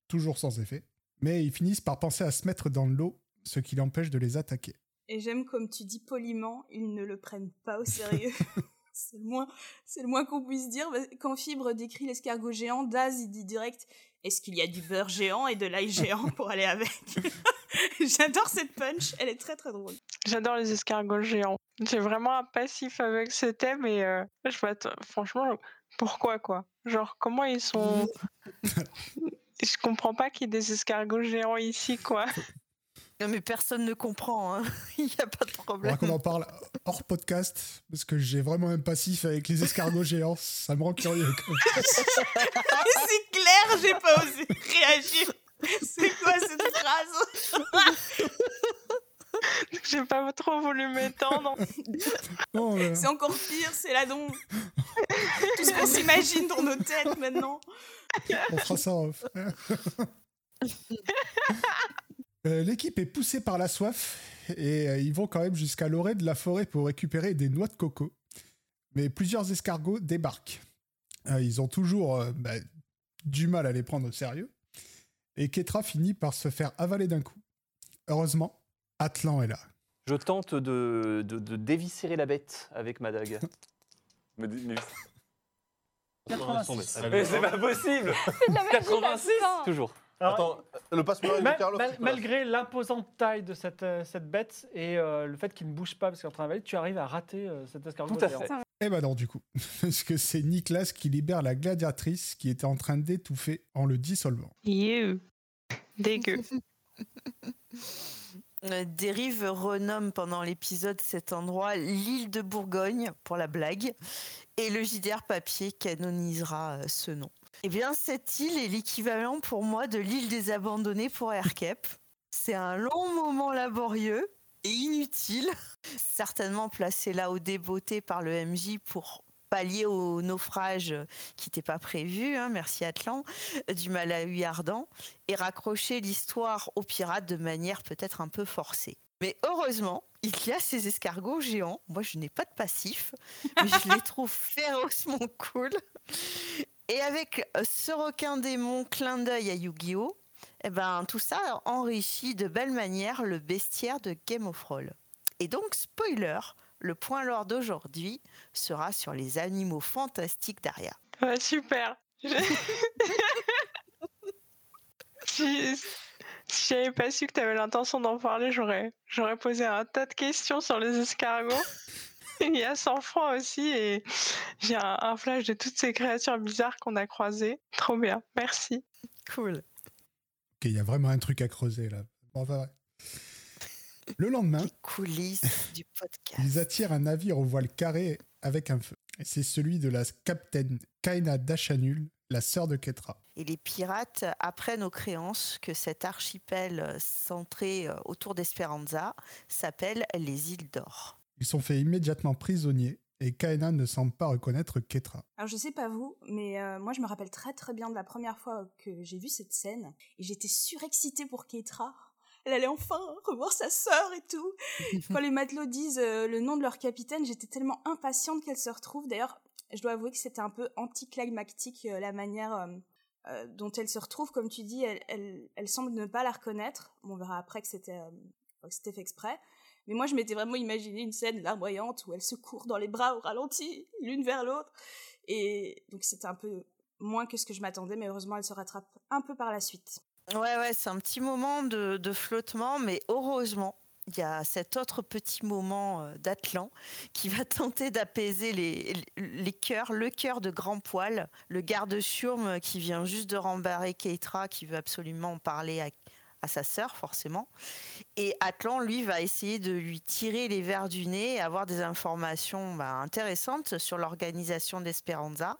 toujours sans effet. Mais ils finissent par penser à se mettre dans l'eau, ce qui l'empêche de les attaquer. Et j'aime comme tu dis poliment, ils ne le prennent pas au sérieux. <laughs> c'est le moins, c'est le moins qu'on puisse dire. Quand Fibre décrit l'escargot géant, Daz il dit direct est-ce qu'il y a du beurre géant et de l'ail géant pour aller avec? <laughs> J'adore cette punch, elle est très très drôle. J'adore les escargots géants. J'ai vraiment un passif avec ce thème et euh, je vois, franchement, pourquoi quoi? Genre, comment ils sont. <laughs> je comprends pas qu'il y ait des escargots géants ici quoi. Non, mais personne ne comprend, hein. <laughs> il n'y a pas de problème. qu'on en parle hors podcast, parce que j'ai vraiment un passif avec les escargots géants, ça me rend curieux. <laughs> c'est clair, j'ai pas osé réagir. C'est quoi cette phrase <laughs> J'ai pas trop voulu m'étendre. Euh, C'est encore pire, c'est là donc. Tout ce qu'on s'imagine dans nos têtes maintenant. on fera ça en off. Euh, L'équipe est poussée par la soif et euh, ils vont quand même jusqu'à l'orée de la forêt pour récupérer des noix de coco. Mais plusieurs escargots débarquent. Euh, ils ont toujours euh, bah, du mal à les prendre au sérieux. Et Ketra finit par se faire avaler d'un coup. Heureusement, Atlan est là. Je tente de, de, de déviscérer la bête avec ma dague. <laughs> Mais, mais- 86. Mais c'est pas possible C'est de la magie, 86 la fin. Toujours. Alors, Attends, le mal- mal- quoi malgré l'imposante taille de cette, euh, cette bête et euh, le fait qu'il ne bouge pas parce qu'il est en train tu arrives à rater euh, cet escargot. Tout à fait. Eh ben non, du coup. <laughs> Parce que c'est Nicolas qui libère la gladiatrice qui était en train d'étouffer en le dissolvant. You. Dégueu. <laughs> Dérive renomme pendant l'épisode cet endroit l'île de Bourgogne pour la blague et le JDR papier canonisera ce nom. Eh bien, cette île est l'équivalent pour moi de l'île des abandonnés pour Aircap. C'est un long moment laborieux et inutile, certainement placé là au débeauté par le MJ pour pallier au naufrage qui n'était pas prévu, hein, merci Atlan, du Malawi ardent et raccrocher l'histoire aux pirates de manière peut-être un peu forcée. Mais heureusement, il y a ces escargots géants. Moi, je n'ai pas de passif, mais je les <laughs> trouve férocement cool. Et avec euh, ce requin démon clin d'œil à Yu-Gi-Oh! Eh ben, tout ça enrichit de belle manière le bestiaire de Game of Thrones. Et donc, spoiler, le point lore d'aujourd'hui sera sur les animaux fantastiques d'Aria. Super. <laughs> Si j'avais pas su que tu avais l'intention d'en parler, j'aurais posé un tas de questions sur les escargots. <laughs> Il y a 100 francs aussi et j'ai un, un flash de toutes ces créatures bizarres qu'on a croisées. Trop bien, merci. Cool. Ok, il y a vraiment un truc à creuser là. Bon, enfin, ouais. <laughs> Le lendemain, Les coulisses <laughs> du podcast. ils attirent un navire au voile carré avec un feu. Et c'est celui de la capitaine Kaina Dachanul, la sœur de Ketra. Et les pirates apprennent aux créances que cet archipel euh, centré euh, autour d'Esperanza s'appelle les îles d'or. Ils sont faits immédiatement prisonniers et Kaina ne semble pas reconnaître Ketra. Alors je sais pas vous, mais euh, moi je me rappelle très très bien de la première fois que j'ai vu cette scène et j'étais surexcitée pour Keitra. Elle allait enfin revoir sa sœur et tout. <laughs> Quand les matelots disent euh, le nom de leur capitaine, j'étais tellement impatiente qu'elle se retrouve. D'ailleurs, je dois avouer que c'était un peu anticlimactique euh, la manière dont elle se retrouve. Comme tu dis, elle, elle, elle semble ne pas la reconnaître. On verra après que c'était que c'était fait exprès. Mais moi, je m'étais vraiment imaginé une scène larmoyante où elles se courent dans les bras au ralenti, l'une vers l'autre. Et donc, c'était un peu moins que ce que je m'attendais, mais heureusement, elle se rattrape un peu par la suite. Ouais, ouais, c'est un petit moment de, flottement, mais heureusement, il y a cet autre petit moment euh, d'Atlan qui va tenter d'apaiser les, les cœurs, le cœur de Grand Poil, le garde Churme qui vient juste de rembarrer Keitra, qui veut absolument parler à, à sa sœur, forcément. Et Atlan, lui, va essayer de lui tirer les vers du nez et avoir des informations bah, intéressantes sur l'organisation d'Esperanza.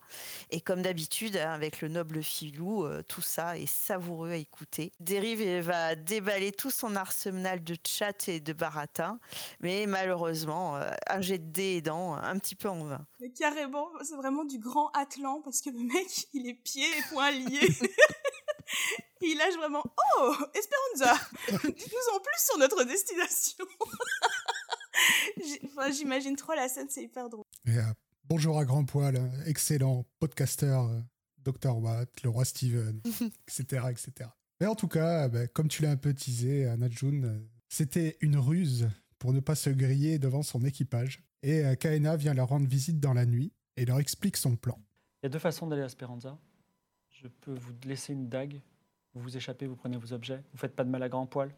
Et comme d'habitude, hein, avec le noble filou, euh, tout ça est savoureux à écouter. Dérive va déballer tout son arsenal de chat et de baratin, mais malheureusement, euh, un jet de dés aidant, un petit peu en vain. Mais carrément, c'est vraiment du grand Atlan parce que le mec, il est pieds et poings liés. <laughs> il lâche vraiment Oh, Esperanza, dites-nous en plus sur notre destination. <laughs> J'imagine trop la scène, c'est hyper drôle. Et, euh, bonjour à Grand Poil, excellent podcasteur, euh, Dr. Watt, le roi Steven, <laughs> etc., etc. Mais en tout cas, euh, bah, comme tu l'as un peu teasé, Najun, c'était une ruse pour ne pas se griller devant son équipage. Et euh, Kaena vient leur rendre visite dans la nuit et leur explique son plan. Il y a deux façons d'aller à Speranza. Je peux vous laisser une dague, vous vous échappez, vous prenez vos objets, vous faites pas de mal à grand poil,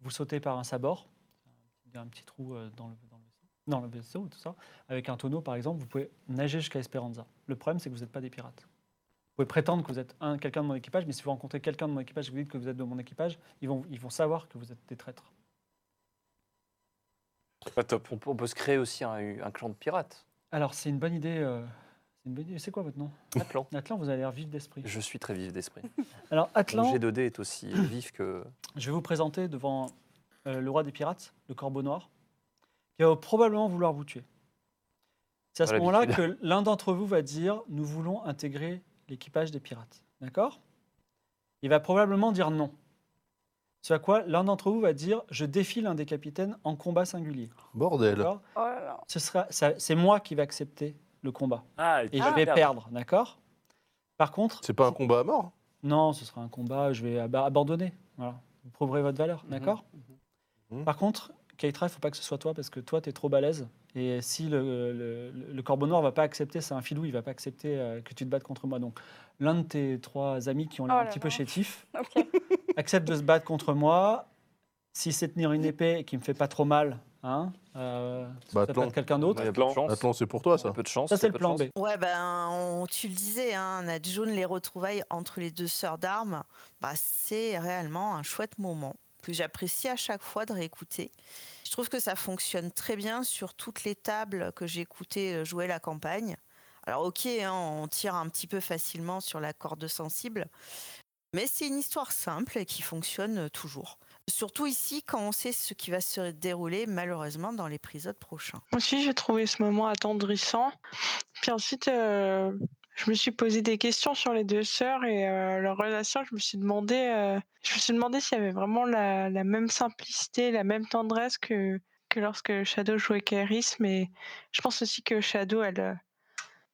vous sautez par un sabord, il y a un petit trou euh, dans le, dans le vaisseau, dans le vaisseau, tout ça, avec un tonneau par exemple, vous pouvez nager jusqu'à Esperanza. Le problème, c'est que vous n'êtes pas des pirates. Vous pouvez prétendre que vous êtes un, quelqu'un de mon équipage, mais si vous rencontrez quelqu'un de mon équipage et que vous dites que vous êtes de mon équipage, ils vont, ils vont savoir que vous êtes des traîtres. Pas top. On, peut- on peut se créer aussi un, un clan de pirates. Alors, c'est une bonne idée. euh, c'est une bonne idée. C'est quoi votre nom <laughs> Atlan. Atlan, vous avez l'air vif d'esprit. Je suis très vif d'esprit. Alors, Atlan, G 2D est aussi vif que. Je vais vous présenter devant euh, le roi des pirates, le corbeau noir, qui va probablement vouloir vous tuer. C'est à ce moment-là que l'un d'entre vous va dire Nous voulons intégrer l'équipage des pirates. D'accord? Il va probablement dire non. Ce à quoi l'un d'entre vous va dire Je défie l'un des capitaines en combat singulier. Bordel. Oh c'est moi qui vais accepter le combat. Ah, Et je vais perdre, d'accord? Par contre, C'est pas un combat à mort? Non, ce sera un combat, je vais ab- abandonner. Voilà. Vous prouverez votre valeur, d'accord? Mhm. Par contre, Keitra, il ne faut pas que ce soit toi parce que toi, tu es trop balèze. Et si le, le, le corbeau noir ne va pas accepter, c'est un filou, il ne va pas accepter euh, que tu te battes contre moi. Donc, l'un de tes trois amis qui ont l'air Oh un petit peu <laughs> Ok. accepte de se battre contre moi. Si c'est tenir une épée qui me fait pas trop mal, hein, euh, Bah, ça peut Atlan. être quelqu'un d'autre. Atlan, c'est pour toi ça. Un peu de chance. Ça, c'est le plan. B. Ouais, ben, on- tu le disais, hein, les retrouvailles entre les deux sœurs d'armes, bah, c'est réellement un chouette moment que j'apprécie à chaque fois de réécouter. Je trouve que ça fonctionne très bien sur toutes les tables que j'ai écoutées euh, jouer la campagne. Alors ok, hein, on tire un petit peu facilement sur la corde sensible, mais c'est une histoire simple et qui fonctionne toujours. Surtout ici, quand on sait ce qui va se dérouler malheureusement dans l'épisode prochain. Moi aussi, j'ai trouvé ce moment attendrissant. Puis ensuite, euh, je me suis posé des questions sur les deux sœurs et euh, leur relation. Je me suis demandé, euh, je me suis demandé s'il y avait vraiment la, même simplicité, la même tendresse que, que lorsque Shadow jouait Kairis. Mais je pense aussi que Shadow, elle,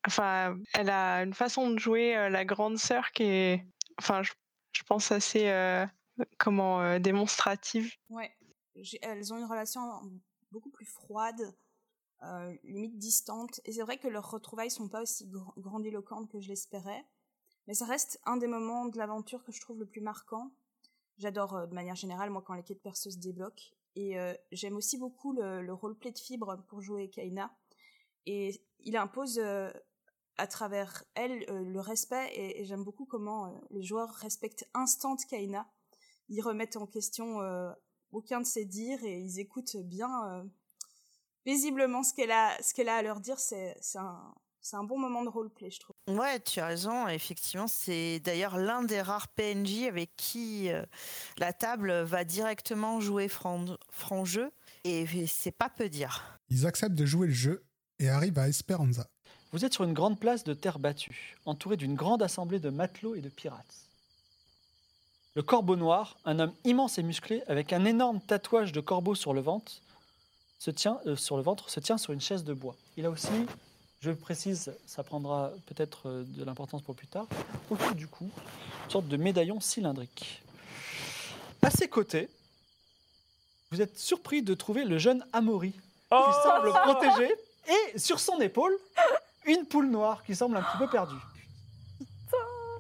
enfin, elle a une façon de jouer la grande sœur qui est, enfin, je, pense assez, comment, euh, démonstrative. Ouais. Elles ont une relation beaucoup plus froide, euh, limite distante. Et c'est vrai que leurs retrouvailles sont pas aussi gr- grandiloquentes que je l'espérais. Mais ça reste un des moments de l'aventure que je trouve le plus marquant. J'adore euh, de manière générale, moi, quand les quêtes perso se débloquent. Et euh, j'aime aussi beaucoup le, le roleplay de fibre pour jouer Kaina. Et il impose à travers elle le respect. Et, et j'aime beaucoup comment les joueurs respectent instant Kaina. Ils remettent en question euh, aucun de ses dires et ils écoutent bien euh, paisiblement ce qu'elle a, ce qu'elle a à leur dire. C'est c'est un, c'est un bon moment de roleplay, je trouve. Ouais, tu as raison. Effectivement, c'est d'ailleurs l'un des rares PNJ avec qui euh, la table va directement jouer franc, franc jeu. Et c'est pas peu dire. Ils acceptent de jouer le jeu et arrivent à Esperanza. Vous êtes sur une grande place de terre battue, entourée d'une grande assemblée de matelots et de pirates. Le corbeau noir, un homme immense et musclé, avec un énorme tatouage de corbeau sur le ventre, se tient, euh, sur, le ventre, se tient sur une chaise de bois. Il a aussi, je précise, ça prendra peut-être euh, de l'importance pour plus tard, au-dessus du cou, une sorte de médaillon cylindrique. À ses côtés, vous êtes surpris de trouver le jeune Amaury, qui semble <laughs> protégé, et sur son épaule, une poule noire qui semble un petit peu perdue.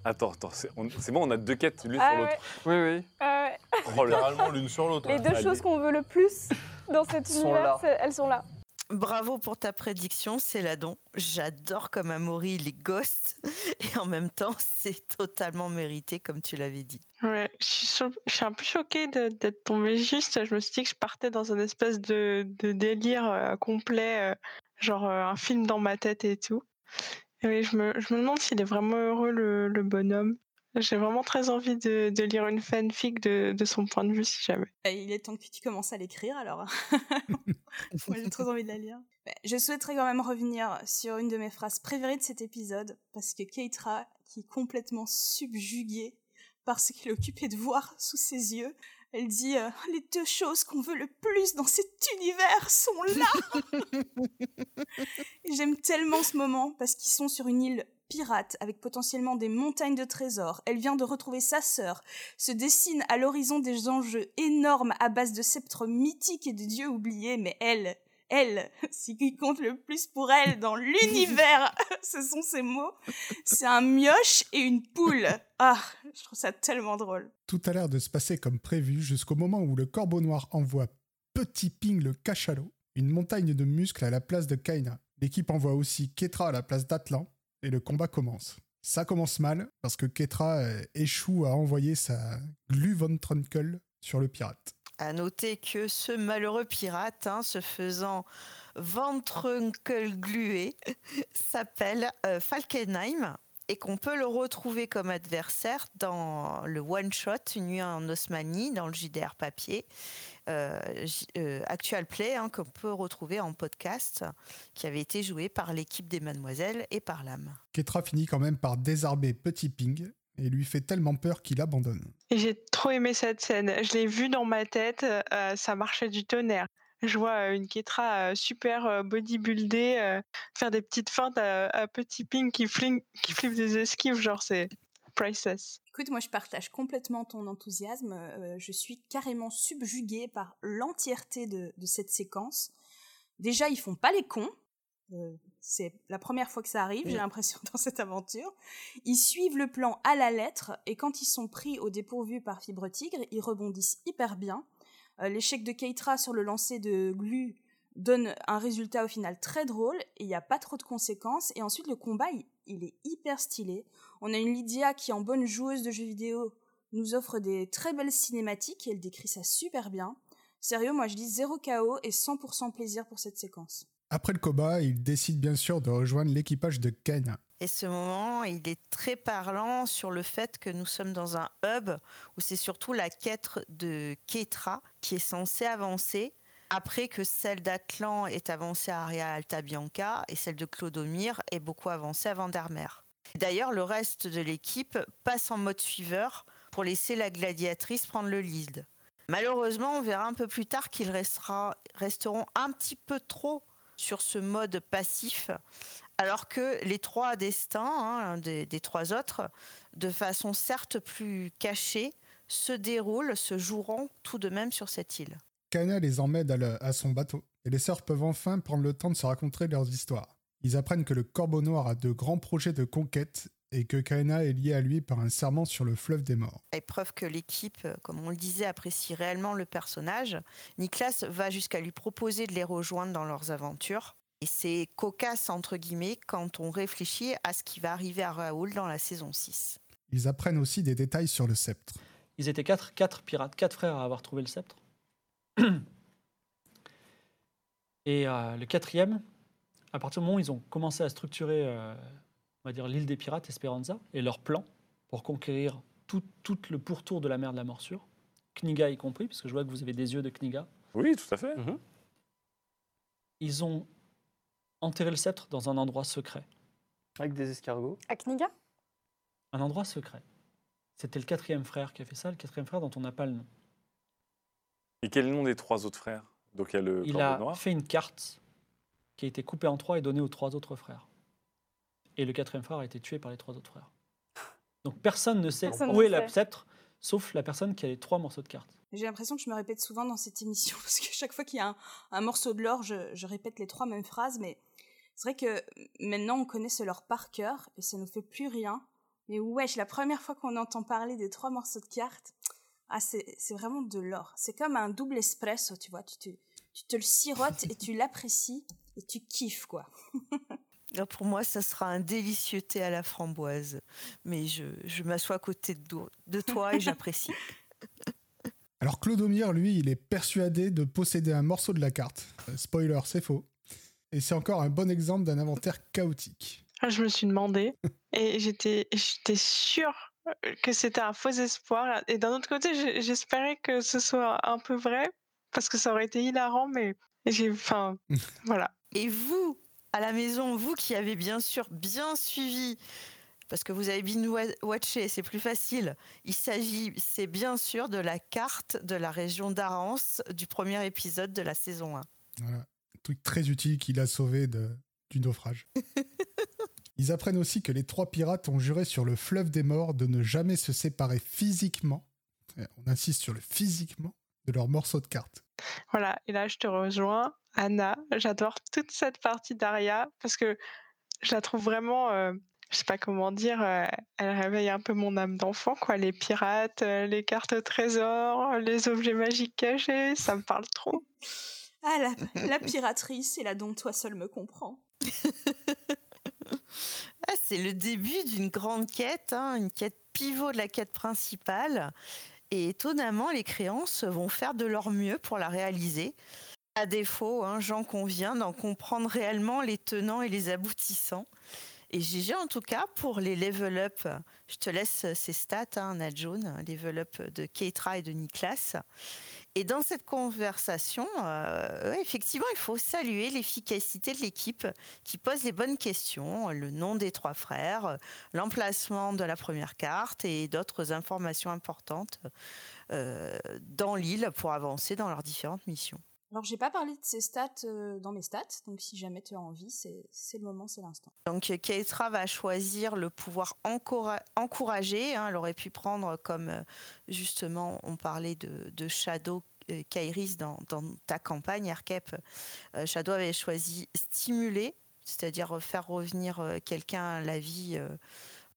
Attends, attends, c'est on- c'est bon, on a deux quêtes l'une Ah sur l'autre. ouais, Oui, oui. ah ouais. Oh. Littéralement l'une sur l'autre. Les deux Allez. choses qu'on veut le plus dans cet Sont univers, là. c'est- elles sont là. Bravo pour ta prédiction, Céladon. J'adore comme Amaury les ghosts <laughs> et en même temps, c'est totalement mérité comme tu l'avais dit. Ouais, je suis, cho- je suis un peu choquée de- d'être tombée juste. Je me suis dit que je partais dans un espèce de, de délire euh, complet, euh, genre euh, un film dans ma tête et tout. Oui, je me, je me demande s'il est vraiment heureux, le, le bonhomme. J'ai vraiment très envie de, de lire une fanfic de, de son point de vue, si jamais. Euh, Il est temps que tu commences à l'écrire alors. <laughs> Moi j'ai trop envie de la lire. Mais Je souhaiterais quand même revenir sur une de mes phrases préférées de cet épisode parce que Keitra, qui est complètement subjuguée par ce qu'elle est occupée de voir sous ses yeux, elle dit euh, Les deux choses qu'on veut le plus dans cet univers sont là J'aime tellement ce moment parce qu'ils sont sur une île pirate avec potentiellement des montagnes de trésors. Elle vient de retrouver sa sœur, se dessinent à l'horizon des enjeux énormes à base de sceptres mythiques et de dieux oubliés, mais elle, elle, ce qui compte le plus pour elle dans l'univers, <laughs> ce sont ces mots, c'est un mioche et une poule. Ah, je trouve ça tellement drôle. Tout a l'air de se passer comme prévu jusqu'au moment où le corbeau noir envoie Petit Ping le cachalot, une montagne de muscles à la place de Kaina. L'équipe envoie aussi Ketra à la place d'Atlan et le combat commence. Ça commence mal parce que Ketra euh, échoue à envoyer sa Glu von Trunkel sur le pirate. À noter que ce malheureux pirate, hein, se faisant ventrunkelgluer, <laughs> s'appelle euh, Falkenheim et qu'on peut le retrouver comme adversaire dans le one-shot Une nuit en Osmanie, dans le JDR papier, euh, euh, Actual Play, hein, qu'on peut retrouver en podcast, qui avait été joué par l'équipe des Mademoiselles et par l'âme. Ketra finit quand même par désarmer Petit Ping et lui fait tellement peur qu'il abandonne. Et j'ai trop aimé cette scène. Je l'ai vue dans ma tête, euh, ça marchait du tonnerre. Je vois euh, une Ketra euh, super bodybuildée euh, faire des petites feintes à, à petit ping qui, fling, qui flippe des esquives, genre c'est priceless. Écoute, moi je partage complètement ton enthousiasme. Euh, je suis carrément subjuguée par l'entièreté de, de cette séquence. Déjà, ils font pas les cons. Euh, c'est la première fois que ça arrive, j'ai l'impression, <laughs> dans cette aventure. Ils suivent le plan à la lettre et quand ils sont pris au dépourvu par Fibre Tigre, ils rebondissent hyper bien. Euh, L'échec de Keitra sur le lancer de Glu donne un résultat au final très drôle et il n'y a pas trop de conséquences. Et ensuite, le combat, il- il est hyper stylé. On a une Lydia qui, en bonne joueuse de jeux vidéo, nous offre des très belles cinématiques et elle décrit ça super bien. Sérieux, moi je dis 0 KO et 100% plaisir pour cette séquence. Après le combat, il décide bien sûr de rejoindre l'équipage de Kaina. Et ce moment, il est très parlant sur le fait que nous sommes dans un hub où c'est surtout la quête de Ketra qui est censée avancer après que celle d'Atlan est avancée à Aria Alta Bianca et celle de Clodomir est beaucoup avancée à Vandermeer. D'ailleurs, le reste de l'équipe passe en mode suiveur pour laisser la gladiatrice prendre le lead. Malheureusement, on verra un peu plus tard qu'ils resteront un petit peu trop sur ce mode passif alors que les trois destins, hein, des, trois autres, de façon certes plus cachée, se déroulent, se joueront tout de même sur cette île. Kaina les emmène à, à son bateau, et les sœurs peuvent enfin prendre le temps de se raconter leurs histoires. Ils apprennent que le Corbeau Noir a de grands projets de conquête, et que Kaina est liée à lui par un serment sur le fleuve des morts. Et preuve que l'équipe, euh, comme on le disait, apprécie réellement le personnage, Niklas va jusqu'à lui proposer de les rejoindre dans leurs aventures. Et c'est cocasse, entre guillemets, quand on réfléchit à ce qui va arriver à Raoul dans la saison 6. Ils apprennent aussi des détails sur le sceptre. Ils étaient quatre, quatre pirates, quatre frères à avoir trouvé le sceptre. <clears throat> Et euh, le quatrième, à partir du moment où ils ont commencé à structurer, euh, on va dire, l'île des pirates, Esperanza, et leur plan pour conquérir tout, tout le pourtour de la mer de la morsure, Kniga y compris, parce que je vois que vous avez des yeux de Kniga, Oui, tout à fait. ils ont enterré le sceptre dans un endroit secret. Avec des escargots. À Kniga? Un endroit secret. C'était le quatrième frère qui a fait ça, le quatrième frère dont on n'a pas le nom. Et quel est le nom des trois autres frères? Donc il y a le Il a Noir. fait une carte qui a été coupée en trois et donnée aux trois autres frères. Et le quatrième frère a été tué par les trois autres frères. Donc personne ne sait Personne où ne est sait. sceptre, sauf la personne qui a les trois morceaux de carte. J'ai l'impression que je me répète souvent dans cette émission, <laughs> parce que chaque fois qu'il y a un, un morceau de l'or, je, je répète les trois mêmes phrases, mais c'est vrai que maintenant on connaît ce lore par cœur, et ça nous fait plus rien. Mais wesh, la première fois qu'on entend parler des trois morceaux de cartes, ah, c'est c'est vraiment de l'or. C'est comme un double espresso, tu vois. Tu te, tu te le sirotes et tu l'apprécies et tu kiffes, quoi. <laughs> Là, pour moi, ça sera un délicieux thé à la framboise. Mais je, je m'assois à côté de, de toi et j'apprécie. <laughs> Alors Clodomir, lui, il est persuadé de posséder un morceau de la carte. Euh, spoiler, c'est faux. Et c'est encore un bon exemple d'un inventaire chaotique. Ah, Je me suis demandé <laughs> et j'étais j'étais sûre que c'était un faux espoir. Et d'un autre côté, j'espérais que ce soit un peu vrai parce que ça aurait été hilarant, mais j'ai, enfin, <laughs> voilà. Et vous, à la maison, vous qui avez bien sûr bien suivi, parce que vous avez bien wa- watché, c'est plus facile. Il s'agit, c'est bien sûr de la carte de la région d'Arance du premier épisode de la saison 1. Voilà. Un truc très utile qu'il a sauvé de- du naufrage. <laughs> Ils apprennent aussi que les trois pirates ont juré sur le fleuve des morts de ne jamais se séparer physiquement, euh, on insiste sur le physiquement, de leur morceau de carte. Voilà, et là je te rejoins, Anna. J'adore toute cette partie d'Aria parce que je la trouve vraiment, euh, je sais pas comment dire, euh, elle réveille un peu mon âme d'enfant, quoi. Les pirates, euh, les cartes au trésor, les objets magiques cachés, ça me parle trop. <laughs> Ah, la, la piraterie, c'est là dont toi seul me comprends. <laughs> Ah, c'est le début d'une grande quête, hein, une quête pivot de la quête principale. Et étonnamment, les créances vont faire de leur mieux pour la réaliser. À défaut, hein, j'en conviens, d'en comprendre réellement les tenants et les aboutissants. Et GG en tout cas pour les level up. Je te laisse ces stats, hein, Nadjone, level up de Keitra et de Niklas. Et dans cette conversation, euh, effectivement, il faut saluer l'efficacité de l'équipe qui pose les bonnes questions, le nom des trois frères, l'emplacement de la première carte et d'autres informations importantes euh, dans l'île pour avancer dans leurs différentes missions. Alors, j'ai pas parlé de ces stats euh, dans mes stats, donc si jamais tu as envie, c'est le moment, c'est l'instant. Donc Keitra va choisir le pouvoir encourager. hein. elle aurait pu prendre comme euh, justement on parlait de, Shadow euh, Kairis dans, ta campagne Erkep. Euh, Shadow avait choisi stimuler, c'est-à-dire faire revenir quelqu'un à la vie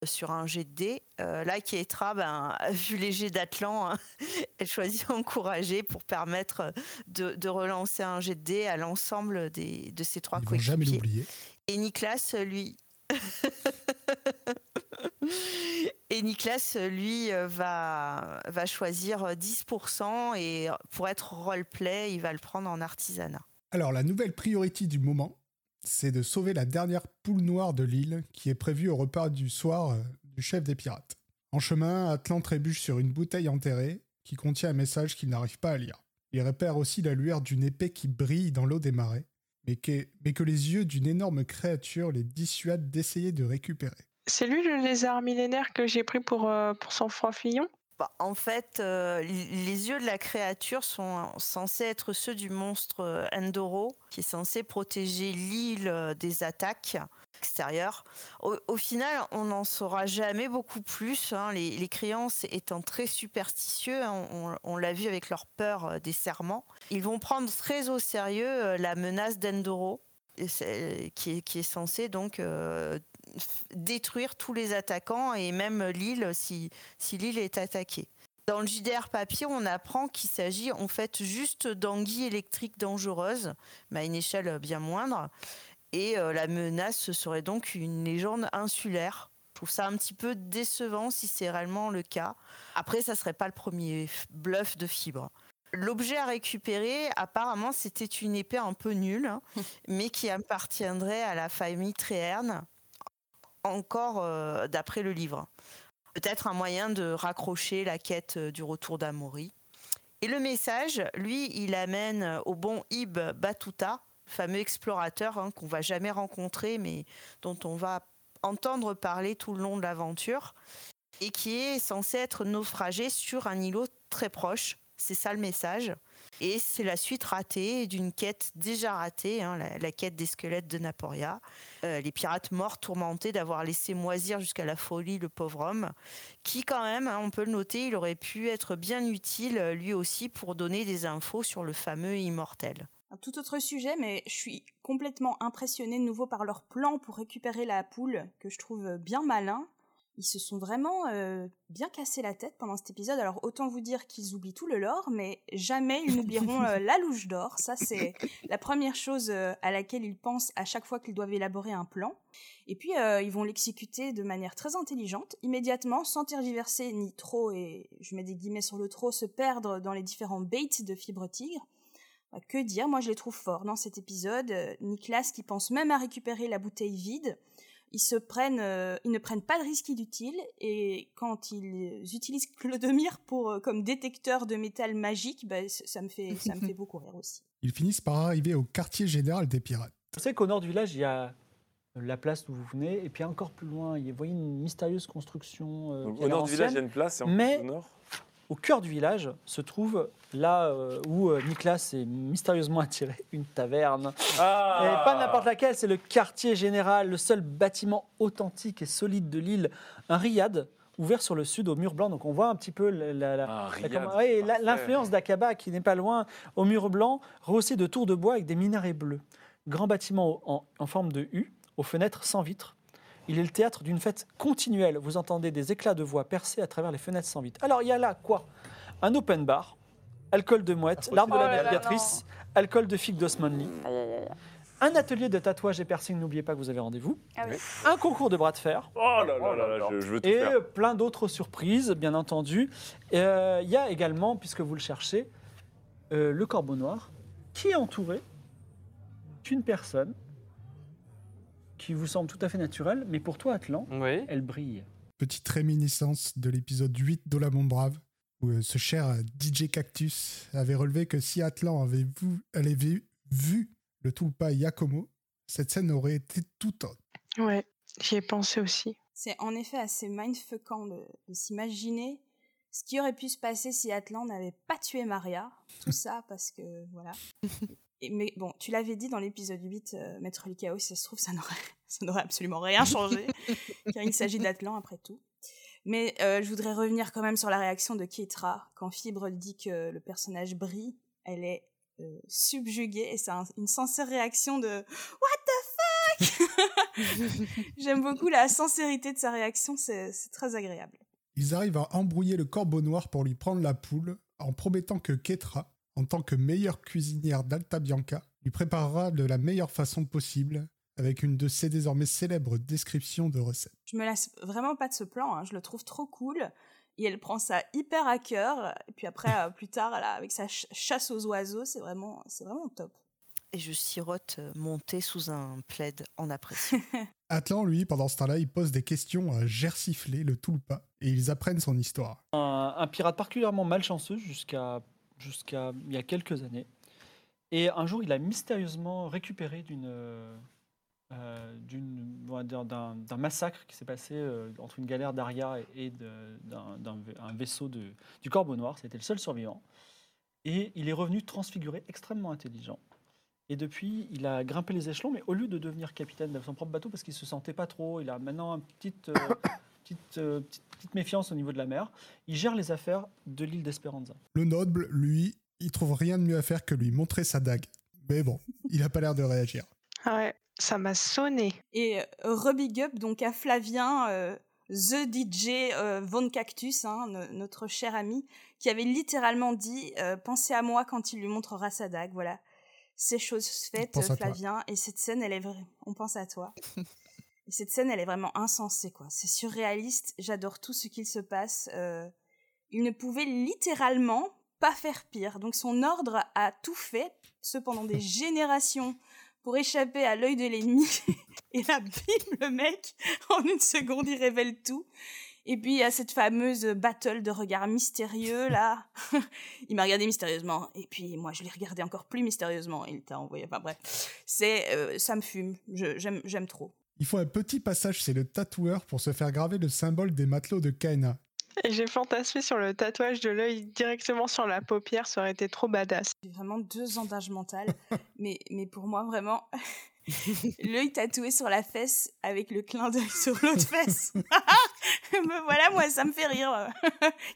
sur un jet de dés. Euh, là, Keitra, ben, vu les jets d'Atlan, hein, <laughs> elle choisit encourager pour permettre de, de relancer un jet de dés à l'ensemble des- de ses trois vont jamais coéquipiers. l'oublier. Et Niklas, lui. <laughs> Et Niklas, lui, va, va choisir 10% et pour être roleplay, il va le prendre en artisanat. Alors, la nouvelle priorité du moment, c'est de sauver la dernière poule noire de l'île qui est prévue au repas du soir euh, du chef des pirates. En chemin, Atlan trébuche sur une bouteille enterrée qui contient un message qu'il n'arrive pas à lire. Il repère aussi la lueur d'une épée qui brille dans l'eau des marais, mais que, les yeux d'une énorme créature les dissuadent d'essayer de récupérer. C'est lui le lézard millénaire que j'ai pris pour, euh, son froid fillon? Bah, en fait, euh, les yeux de la créature sont censés être ceux du monstre euh, Endoro, qui est censé protéger l'île euh, des attaques extérieures. Au, final, on n'en saura jamais beaucoup plus. hein, les, créances étant très superstitieux, hein, on, l'a vu avec leur peur des serments. Ils vont prendre très au sérieux la menace d'Endoro, qui est, qui est censée donc détruire tous les attaquants et même l'île si, si l'île est attaquée. Dans le JDR papier, on apprend qu'il s'agit en fait juste d'anguilles électriques dangereuses, mais à une échelle bien moindre. Et euh, la menace serait donc une légende insulaire. Je trouve ça un petit peu décevant si c'est réellement le cas. Après, ça serait pas le premier bluff de fibre. L'objet à récupérer, apparemment, c'était une épée un peu nulle, hein, <laughs> mais qui appartiendrait à la famille Tréherne, encore euh, d'après le livre. Peut-être un moyen de raccrocher la quête euh, du retour d'Amaury. Et le message, lui, il amène au bon Ib Batuta, fameux explorateur hein, qu'on va jamais rencontrer, mais dont on va entendre parler tout le long de l'aventure, et qui est censé être naufragé sur un îlot très proche. C'est ça le message. Et c'est la suite ratée d'une quête déjà ratée, hein, la, quête des squelettes de Naporia. Euh, les pirates morts tourmentés d'avoir laissé moisir jusqu'à la folie le pauvre homme, qui quand même, hein, on peut le noter, il aurait pu être bien utile euh, lui aussi pour donner des infos sur le fameux immortel. Un tout autre sujet, mais je suis complètement impressionnée de nouveau par leur plan pour récupérer la poule, que je trouve bien malin. Ils se sont vraiment euh, bien cassé la tête pendant cet épisode. Alors autant vous dire qu'ils oublient tout le lore, mais jamais ils n'oublieront euh, <laughs> la louche d'or. Ça c'est la première chose euh, à laquelle ils pensent à chaque fois qu'ils doivent élaborer un plan. Et puis ils vont l'exécuter de manière très intelligente, immédiatement, sans tergiverser ni trop, et je mets des guillemets sur le trop, se perdre dans les différents baits de fibre tigre. Bah, que dire, moi je les trouve forts dans cet épisode. Nicolas qui pense même à récupérer la bouteille vide. Ils, se prennent, euh, ils ne prennent pas de risques inutiles et quand ils utilisent Clodomir pour, euh, comme détecteur de métal magique, bah, ça, me fait, ça me <laughs> fait beaucoup rire aussi. Ils finissent par arriver au quartier général des pirates. Vous savez qu'au nord du village, il y a la place d'où vous venez, et puis encore plus loin, il y a- vous voyez une mystérieuse construction. euh, au nord du village, il y a une place, et en Mais- plus au nord. Au cœur du village se trouve là euh, où euh, Nicolas est mystérieusement <laughs> attiré, une taverne. Ah Et pas n'importe laquelle, c'est le quartier général, le seul bâtiment authentique et solide de l'île, un riad ouvert sur le sud au mur blanc. Donc on voit un petit peu l'influence d'Akaba qui n'est pas loin, au mur blanc, rehaussé de tours de bois avec des minarets bleus. Grand bâtiment en, en forme de U, aux fenêtres sans vitres. Il est le théâtre d'une fête continuelle. Vous entendez des éclats de voix percés à travers les fenêtres sans vitres. Alors il y a là quoi? Un open bar, alcool de mouette, Ah, l'arbre de oh la navigatrice, alcool de figue d'Osmanli. Un atelier de tatouage et piercing, n'oubliez pas que vous avez rendez-vous. Ah oui. Un concours de bras de fer. Oh là là là là, je, je veux tout Et faire. plein d'autres surprises, bien entendu. Euh, Il y a également, puisque vous le cherchez, euh, le corbeau noir, qui est entouré d'une personne qui vous semble tout à fait naturelle, mais pour toi, Atlan, Oui. elle brille. Petite réminiscence de l'épisode 8 d'Olamon Brave, où euh, ce cher euh, DJ Cactus avait relevé que si Atlan avait vu, elle avait vu le Tulpa Yakomo, cette scène aurait été tout autre. Ouais, j'y ai pensé aussi. C'est en effet assez mindfuckant de, de s'imaginer ce qui aurait pu se passer si Atlan n'avait pas tué Maria. Tout ça parce que, voilà. <laughs> Et- mais bon, tu l'avais dit dans l'épisode 8, euh, Maître Likao, si ça se trouve, ça n'aurait, <laughs> absolument rien changé, <laughs> car il s'agit d'Atlan après tout. Mais euh, je voudrais revenir quand même sur la réaction de Keitra. Quand Fibre dit que le personnage brille, elle est euh, subjuguée et c'est un- une sincère réaction de What the fuck? <laughs> J'aime beaucoup la sincérité de sa réaction, c'est c'est très agréable. Ils arrivent à embrouiller le corbeau noir pour lui prendre la poule en promettant que Ketra, en tant que meilleure cuisinière d'Alta Bianca, lui préparera de la meilleure façon possible avec une de ses désormais célèbres descriptions de recettes. Je me lasse vraiment pas de ce plan, hein, je le trouve trop cool. Et elle prend ça hyper à cœur. Et puis après, euh, plus tard, là, avec sa ch- chasse aux oiseaux, c'est vraiment, c'est vraiment top. Et je sirote euh, monté sous un plaid en appréciant. <laughs> Atlan, lui, pendant ce temps-là, il pose des questions à Gersiflé, le Tulpa, et ils apprennent son histoire. Un, un pirate particulièrement malchanceux jusqu'à jusqu'à il y a quelques années. Et un jour, il a mystérieusement récupéré d'une euh, d'un- massacre qui s'est passé euh, entre une galère d'Aria et, et d'un d'un vai- un vaisseau de, du Corbeau Noir. C'était le seul survivant. Et il est revenu transfiguré, extrêmement intelligent. Et depuis, il a grimpé les échelons, mais au lieu de devenir capitaine de son propre bateau, parce qu'il se sentait pas trop, il a maintenant une petite, euh, petite, euh, petite, petite méfiance au niveau de la mer. Il gère les affaires de l'île d'Esperanza. Le noble, lui, il trouve rien de mieux à faire que lui montrer sa dague. Mais bon, il a pas l'air de réagir. Ah ouais, ça m'a sonné. Et euh, rebig up donc à Flavien, euh, The DJ euh, Von Cactus, hein, no- notre cher ami, qui avait littéralement dit euh, Pensez à moi quand il lui montrera sa dague. Voilà. Ces choses faites, toi. Flavien. Et cette scène, elle est vraie. On pense à toi. <laughs> et cette scène, elle est vraiment insensée, quoi. C'est surréaliste. J'adore tout ce qu'il se passe. Euh, il ne pouvait littéralement pas faire pire. Donc son ordre a tout fait, ce pendant des <laughs> générations, pour échapper à l'œil de l'ennemi. <laughs> Et là, bim, le mec, en une seconde, il révèle tout. Et puis, il y a cette fameuse battle de regards mystérieux, là. <laughs> il m'a regardé mystérieusement. Et puis, moi, je l'ai regardé encore plus mystérieusement. Il t'a envoyé. Enfin, bref. C'est, euh, ça me fume. J'aime trop. Il faut un petit passage chez le tatoueur pour se faire graver le symbole des matelots de Kaina. Et j'ai fantasmé sur le tatouage de l'œil directement sur la paupière, ça aurait été trop badass. J'ai vraiment deux ans d'âge mental. <laughs> mais, mais pour moi, vraiment, <laughs> l'œil tatoué sur la fesse avec le clin d'œil <laughs> sur l'autre fesse. Me voilà, moi, ça me fait rire.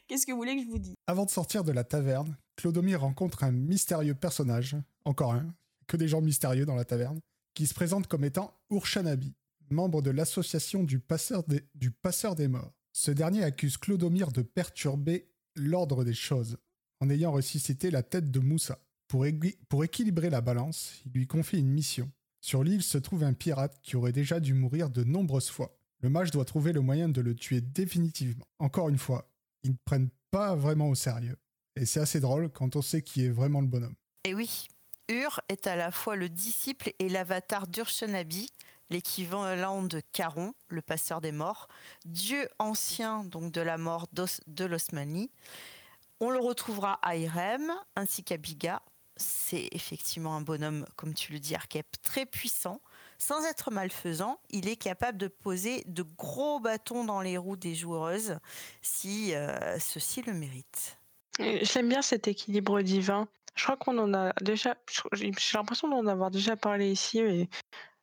Qu'est-ce que vous voulez que je vous dise? Avant de sortir de la taverne, Clodomir rencontre un mystérieux personnage, encore un, que des gens mystérieux dans la taverne, qui se présente comme étant Urshanabi, membre de l'association du, passeur des- morts. Ce dernier accuse Clodomir de perturber l'ordre des choses en ayant ressuscité la tête de Moussa. Pour, équilibrer la balance, il lui confie une mission. Sur l'île se trouve un pirate qui aurait déjà dû mourir de nombreuses fois. Le mage doit trouver le moyen de le tuer définitivement. Encore une fois, ils ne prennent pas vraiment au sérieux. Et c'est assez drôle quand on sait qui est vraiment le bonhomme. Et oui, Ur est à la fois le disciple et l'avatar d'Urshanabi, l'équivalent de Charon, le passeur des morts, dieu ancien donc de la mort de l'Osmanie. On le retrouvera à Irem ainsi qu'à Biga. C'est effectivement un bonhomme, comme tu le dis, Arkhep, très puissant. Sans être malfaisant, il est capable de poser de gros bâtons dans les roues des joueuses si euh, ceux-ci le méritent. J'aime bien cet équilibre divin. Je crois qu'on en a déjà. J'ai l'impression d'en avoir déjà parlé ici, mais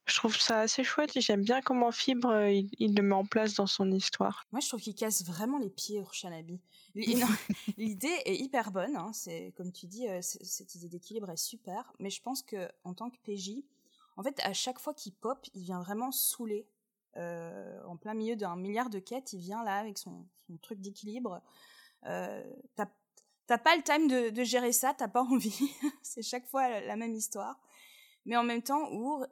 je trouve ça assez chouette et j'aime bien comment Fibre euh, il, il le met en place dans son histoire. Moi, je trouve qu'il casse vraiment les pieds, Urshanabi. <laughs> L'idée est hyper bonne. hein, C'est comme tu dis, euh, cette idée d'équilibre est super. Mais je pense que en tant que PJ, en fait, à chaque fois qu'il pop, il vient vraiment saouler. Euh, en plein milieu d'un milliard de quêtes, il vient là avec son, son truc d'équilibre. T'as pas le time de, de gérer ça, t'as pas <laughs> envie. C'est chaque fois la, la même histoire. Mais en même temps, Our,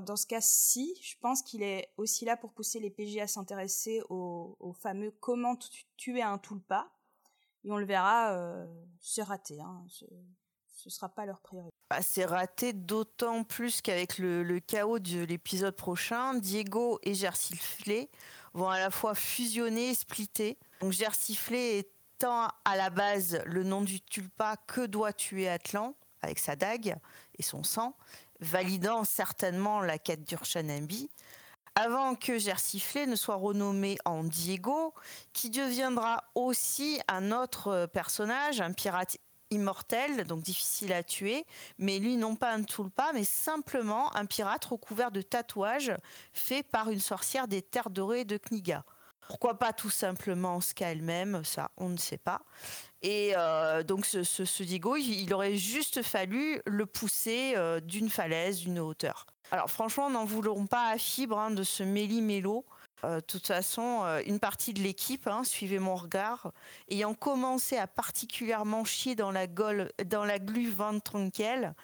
dans ce cas-ci, je pense qu'il est aussi là pour pousser les PJ à s'intéresser au, fameux comment tu- tuer un tulpa. Et on le verra, euh, c'est raté. Hein, ce, ce sera pas leur priorité. Bah, c'est raté d'autant plus qu'avec le, chaos de l'épisode prochain, Diego et Gersiflé vont à la fois fusionner et splitter. Donc Gersiflé étant à la base le nom du tulpa que doit tuer Atlan avec sa dague et son sang, validant certainement la quête d'Urshanabi, avant que Gersiflé ne soit renommé en Diego, qui deviendra aussi un autre euh, personnage, un pirate immortel, donc difficile à tuer, mais lui non pas un tulpa, mais simplement un pirate recouvert de tatouages fait par une sorcière des terres dorées de Kniga. Pourquoi pas tout simplement Ska elle-même, ça on ne sait pas. Et euh, donc ce, ce, ce Diego, il, aurait juste fallu le pousser euh, d'une falaise, d'une hauteur. Alors franchement, n'en voulons pas à Fibre hein, de ce méli-mélo. Euh, De toute façon, une partie de l'équipe, hein, suivez mon regard, ayant commencé à particulièrement chier dans la, gole, dans la glu Van Trunkel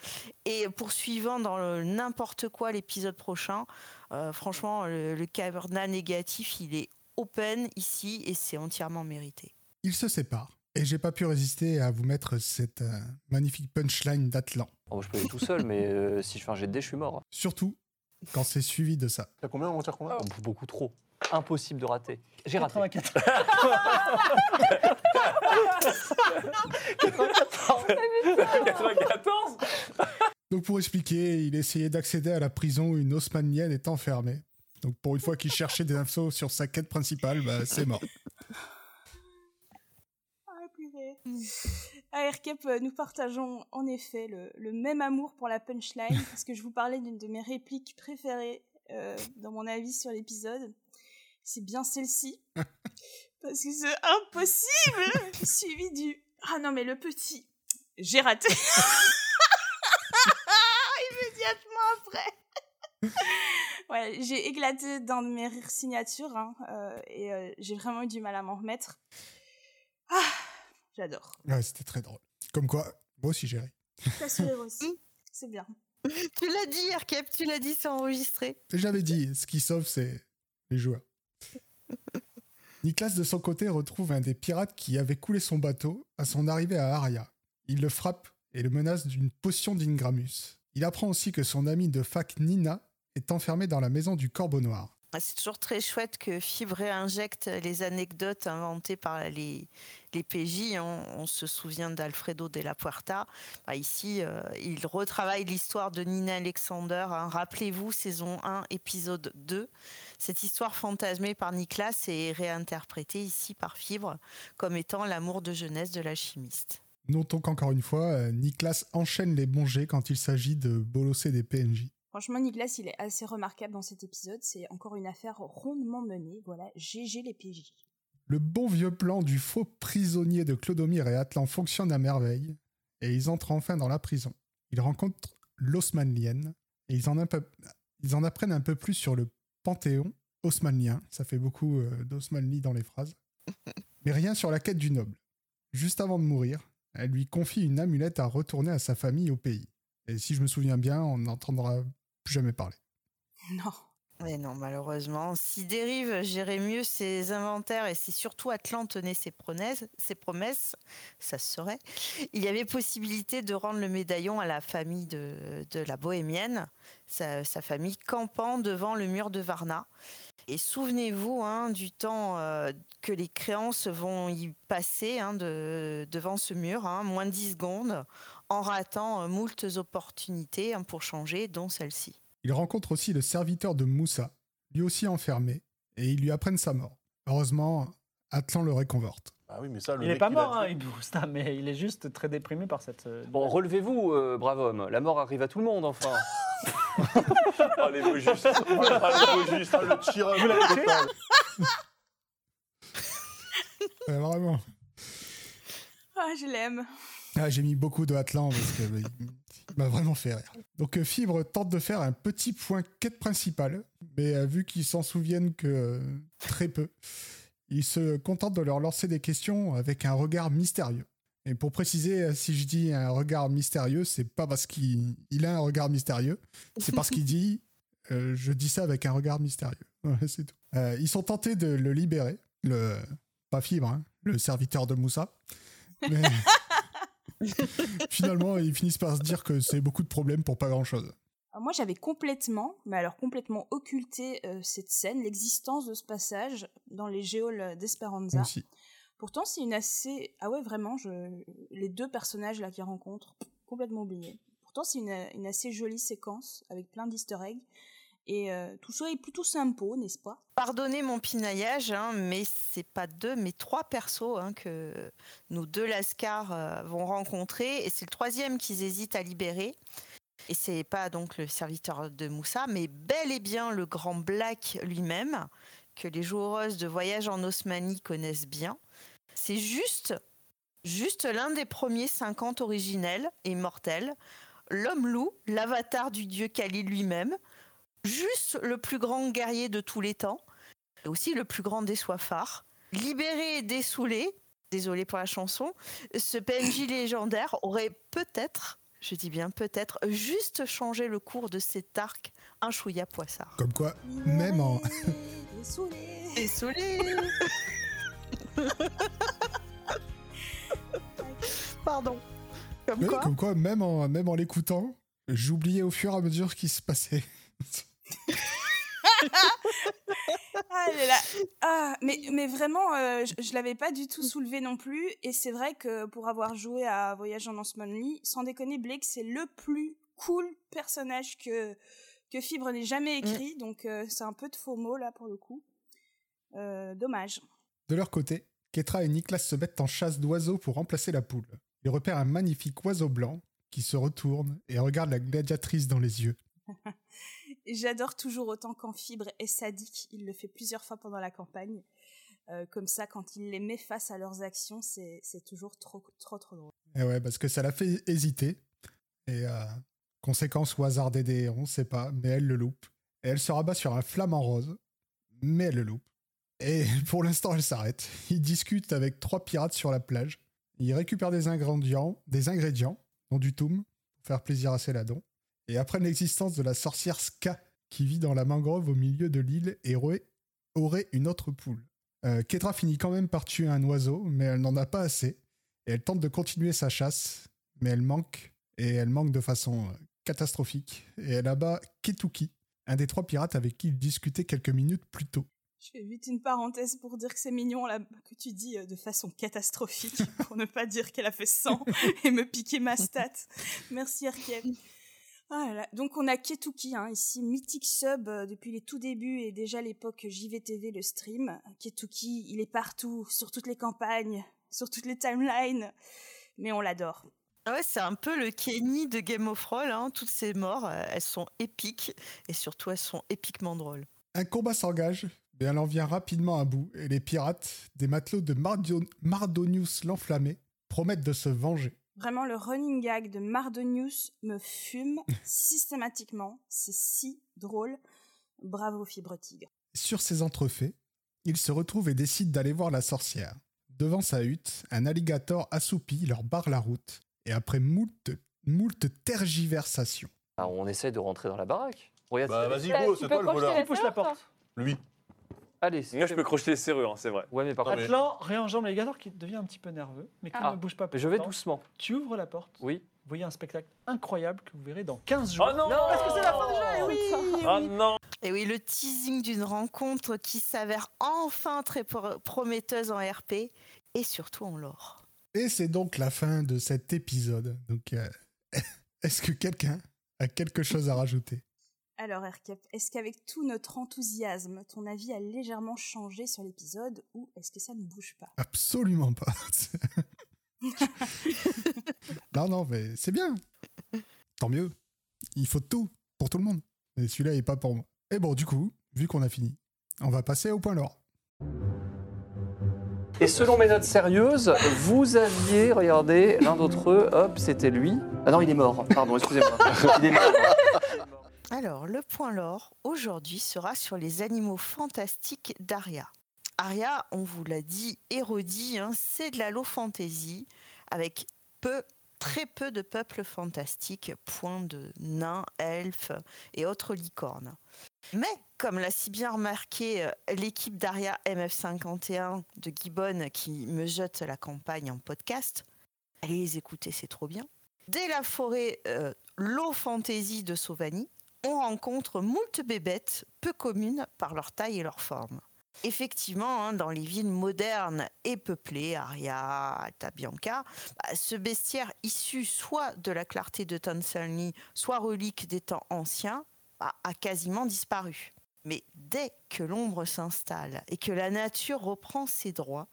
et poursuivant dans n'importe quoi l'épisode prochain, franchement, le, le cabernet négatif, il est open ici et c'est entièrement mérité. Ils se séparent. Et j'ai pas pu résister à vous mettre cette euh, magnifique punchline d'Atlan. Oh, je peux aller tout seul, mais euh, si je fais un jet de je suis mort. Surtout quand c'est suivi de ça. T'as combien On tire combien Oh, beaucoup trop. Impossible de rater. J'ai raté. 94 Donc pour expliquer, il essayait d'accéder à la prison où une osmanienne est enfermée. Donc pour une fois qu'il cherchait des infos sur sa quête principale, bah, c'est mort. <laughs> À Aircap, euh, nous partageons en effet le, le même amour pour la punchline, parce que je vous parlais d'une de mes répliques préférées euh, dans mon avis sur l'épisode. C'est bien celle-ci. <laughs> Parce que c'est impossible <laughs> Suivi du Ah non, mais le petit, j'ai raté Immédiatement après Ouais, j'ai éclaté dans de mes rires signatures, hein, euh, et euh, j'ai vraiment eu du mal à m'en remettre. Ah, j'adore. Ouais, c'était très drôle. Comme quoi, moi aussi j'ai ri. T'as aussi. <laughs> C'est bien. Tu l'as dit, Erkep, tu l'as dit, c'est enregistré. J'avais dit, ce qui sauve, c'est les joueurs. <laughs> Niklas, de son côté, retrouve un des pirates qui avait coulé son bateau à son arrivée à Aria. Il le frappe et le menace d'une potion d'Ingramus. Il apprend aussi que son ami de fac Nina est enfermé dans la maison du Corbeau Noir. C'est toujours très chouette que Fibre réinjecte les anecdotes inventées par les, PJ. On, se souvient d'Alfredo de la Puerta. Bah, ici, euh, il retravaille l'histoire de Nina Alexander. hein. Rappelez-vous, saison 1, épisode 2. Cette histoire fantasmée par Nicolas est réinterprétée ici par Fibre comme étant l'amour de jeunesse de l'alchimiste. Notons qu'encore une fois, euh, Niklas enchaîne les bons jets quand il s'agit de bolosser des PNJ. Franchement, Nicolas, il est assez remarquable dans cet épisode. C'est encore une affaire rondement menée. Voilà, GG les PJ. Le bon vieux plan du faux prisonnier de Clodomir et Atlan fonctionne à merveille, et ils entrent enfin dans la prison. Ils rencontrent l'Osmanlienne, et ils en, un peu- ils en apprennent un peu plus sur le panthéon haussmannien. Ça fait beaucoup euh, d'Haussmanni dans les phrases. <laughs> Mais rien sur la quête du noble. Juste avant de mourir, elle lui confie une amulette à retourner à sa famille au pays. Et si je me souviens bien, on n'entendra plus jamais parler. Non. Mais non, malheureusement. Si Dérive gérait mieux ses inventaires et si surtout Atlan tenait ses promesses, ses promesses, ça se saurait, il y avait possibilité de rendre le médaillon à la famille de, de la bohémienne, sa, sa famille campant devant le mur de Varna. Et souvenez-vous hein, du temps euh, que les créances vont y passer hein, de- devant ce mur, hein, moins de 10 secondes, en ratant euh, moultes opportunités hein, pour changer, dont celle-ci. Il rencontre aussi le serviteur de Moussa, lui aussi enfermé, et ils lui apprennent sa mort. Heureusement, Atlan le réconforte. Ah oui, mais ça, le Il n'est pas mort, hein, Ibn Rusta, mais il est juste très déprimé par cette. euh, Bon, relevez-vous, euh, brave homme. La mort arrive à tout le monde, enfin. <laughs> Ah, les beaux justes. Ah, les beaux justes. Ah, le tirage Vous l'avez tué. Euh, vraiment. Ah, je l'aime. Ah, J'ai mis beaucoup de Atlan parce que il m'a vraiment fait rire. Donc euh, Fibre tente de faire un petit point quête principale, mais euh, vu qu'ils s'en souviennent que euh, très peu, il se contente de leur lancer des questions avec un regard mystérieux. Et pour préciser, si je dis un regard mystérieux, c'est pas parce qu'il il a un regard mystérieux, c'est parce qu'il dit je dis ça avec un regard mystérieux. <laughs> C'est tout. Ils sont tentés de le libérer, le pas Fibre, hein, le serviteur de Moussa. Mais <laughs> <laughs> finalement, ils finissent par se dire que c'est beaucoup de problèmes pour pas grand-chose. Moi, j'avais complètement, mais alors complètement occulté euh, cette scène, l'existence de ce passage dans les géoles d'Esperanza. Aussi. Pourtant, c'est une assez... Ah ouais, vraiment, je... les deux personnages là qu'ils rencontrent, complètement oubliés. Pourtant, c'est une, une assez jolie séquence avec plein d'easter eggs. Et euh, tout ça est plutôt sympa, n'est-ce pas? Pardonnez mon pinaillage, hein, mais c'est pas deux, mais trois persos hein, que nous deux Lascar euh, vont rencontrer, et c'est le troisième qu'ils hésitent à libérer. Et c'est pas donc le serviteur de Moussa, mais bel et bien le grand Black lui-même, que les joueuses de voyage en Osmanie connaissent bien. C'est juste, juste l'un des premiers 50 originels et mortels, l'homme loup, l'avatar du dieu Kali lui-même, juste le plus grand guerrier de tous les temps, et aussi le plus grand des soifards. Libéré et dessoulé, désolé pour la chanson, ce PNJ <coughs> légendaire aurait peut-être, je dis bien peut-être, juste changé le cours de cet arc un chouïa poissard. Comme quoi, même en, Désolé. Désolé <laughs> Pardon. Comme quoi comme quoi, même en, même en l'écoutant, j'oubliais au fur et à mesure ce qui se passait. Ah, elle est là. Ah, mais, mais vraiment, euh, je, je l'avais pas du tout soulevé non plus. Et c'est vrai que pour avoir joué à Voyage en Osmanli, sans déconner, Blake, c'est le plus cool personnage que, que Fibre n'ait jamais écrit. Donc euh, c'est un peu de faux mots là pour le coup. Euh, dommage. De leur côté, Ketra et Niklas se mettent en chasse d'oiseaux pour remplacer la poule. Ils repèrent un magnifique oiseau blanc qui se retourne et regarde la gladiatrice dans les yeux. <laughs> Et j'adore toujours autant quand Fibre est sadique. Il le fait plusieurs fois pendant la campagne. Euh, comme ça, quand il les met face à leurs actions, c'est toujours trop, trop, trop drôle. Et ouais, parce que ça l'a fait hésiter. Et euh, conséquence ou hasard des dés, on sait pas, mais elle le loupe. Et elle se rabat sur un flamant rose, mais elle le loupe. Et <laughs> pour l'instant, elle s'arrête. Ils discutent avec trois pirates sur la plage. Ils récupèrent des ingrédients, des ingrédients, dont du toum, pour faire plaisir à Céladon. Et apprennent l'existence de la sorcière Ska, qui vit dans la mangrove au milieu de l'île et aurait, une autre poule. Euh, Ketra finit quand même par tuer un oiseau, mais elle n'en a pas assez. Et elle tente de continuer sa chasse, mais elle manque, et elle manque de façon euh, catastrophique. Et elle abat Ketuki, un des trois pirates avec qui il discutait quelques minutes plus tôt. Je fais vite une parenthèse pour dire que c'est mignon là, que tu dis euh, de façon catastrophique, <laughs> pour ne pas dire qu'elle a fait 100 <laughs> et me piquer ma stat. Merci Arkiem. Ah là là. Donc on a Ketuki, hein, ici, mythique sub euh, depuis les tout débuts et déjà l'époque JVTV, le stream. Ketuki, il est partout, sur toutes les campagnes, sur toutes les timelines, mais on l'adore. Ah Ouais, c'est un peu le Kenny de Game of Thrones. hein. Toutes ces morts, euh, elles sont épiques et surtout elles sont épiquement drôles. Un combat s'engage, mais elle en vient rapidement à bout, et les pirates, des matelots de Mardonius l'enflammé, promettent de se venger. Vraiment, le running gag de Mardonius me fume <laughs> systématiquement. C'est si drôle. Bravo Fibre Tigre. Sur ces entrefaits, il se retrouve et décide d'aller voir la sorcière. Devant sa hutte, un alligator assoupi leur barre la route, et après moult, moult tergiversations. Ah, on essaie de rentrer dans la baraque. Regarde, Bah vas-y, go, tu c'est peux toi le voleur. la pousse la porte. Lui. Allez, Moi, je peux crocheter les serrures, hein, c'est vrai. Ouais, mais par contre, mais- Atlan réenjambe l'alligator qui devient un petit peu nerveux, mais qui Ah. ne bouge pas. pour je vais autant. doucement. Tu ouvres la porte, Oui. vous voyez un spectacle incroyable que vous verrez dans 15 jours. Oh non Parce que c'est la fin du jeu, eh oui, eh Oh oui. non Et oui, le teasing d'une rencontre qui s'avère enfin très pro- prometteuse en RP et surtout en lore. Et c'est donc la fin de cet épisode. Donc, euh, <laughs> est-ce que quelqu'un a quelque chose à rajouter? Alors Erkep, est-ce qu'avec tout notre enthousiasme, ton avis a légèrement changé sur l'épisode ou est-ce que ça ne bouge pas? Absolument pas. <laughs> non, non, mais c'est bien. Tant mieux. Il faut tout pour tout le monde. Et celui-là n'est pas pour moi. Et bon, du coup, vu qu'on a fini, on va passer au point lore. Et selon mes notes sérieuses, vous aviez, regardez, l'un d'entre eux, hop, c'était lui. Ah non, il est mort, pardon, excusez-moi. Il est mort. Alors, le point lore aujourd'hui sera sur les animaux fantastiques d'Aria. Aria, on vous l'a dit et hein, c'est de la low fantasy avec peu, très peu de peuples fantastiques, point de nains, elfes et autres licornes. Mais, comme l'a si bien remarqué euh, l'équipe d'Aria MF51 de Gibbon qui me jette la campagne en podcast, allez les écouter, c'est trop bien. Dès la forêt euh, low fantasy de Sauvanie, on rencontre moult bébêtes peu communes par leur taille et leur forme. Effectivement, hein, dans les villes modernes et peuplées, Aria, Alta Bianca, bah, ce bestiaire issu soit de la clarté de Tansalni, soit relique des temps anciens, bah, a quasiment disparu. Mais dès que l'ombre s'installe et que la nature reprend ses droits,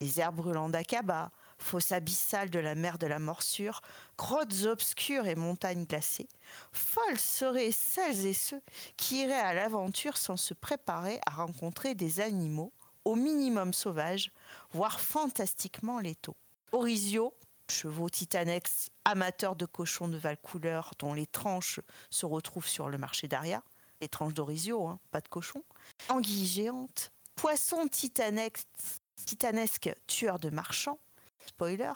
les airs brûlants d'Akaba, fosse abyssale de la mer de la morsure, grottes obscures et montagnes glacées, folles seraient celles et ceux qui iraient à l'aventure sans se préparer à rencontrer des animaux, au minimum sauvages, voire fantastiquement létaux. Orisio, chevaux titanex, amateurs de cochons de Valcouleur dont les tranches se retrouvent sur le marché d'Aria, les tranches d'Orisio, hein, pas de cochons, anguilles géantes, poissons titanex, titanesques tueurs de marchands, spoiler,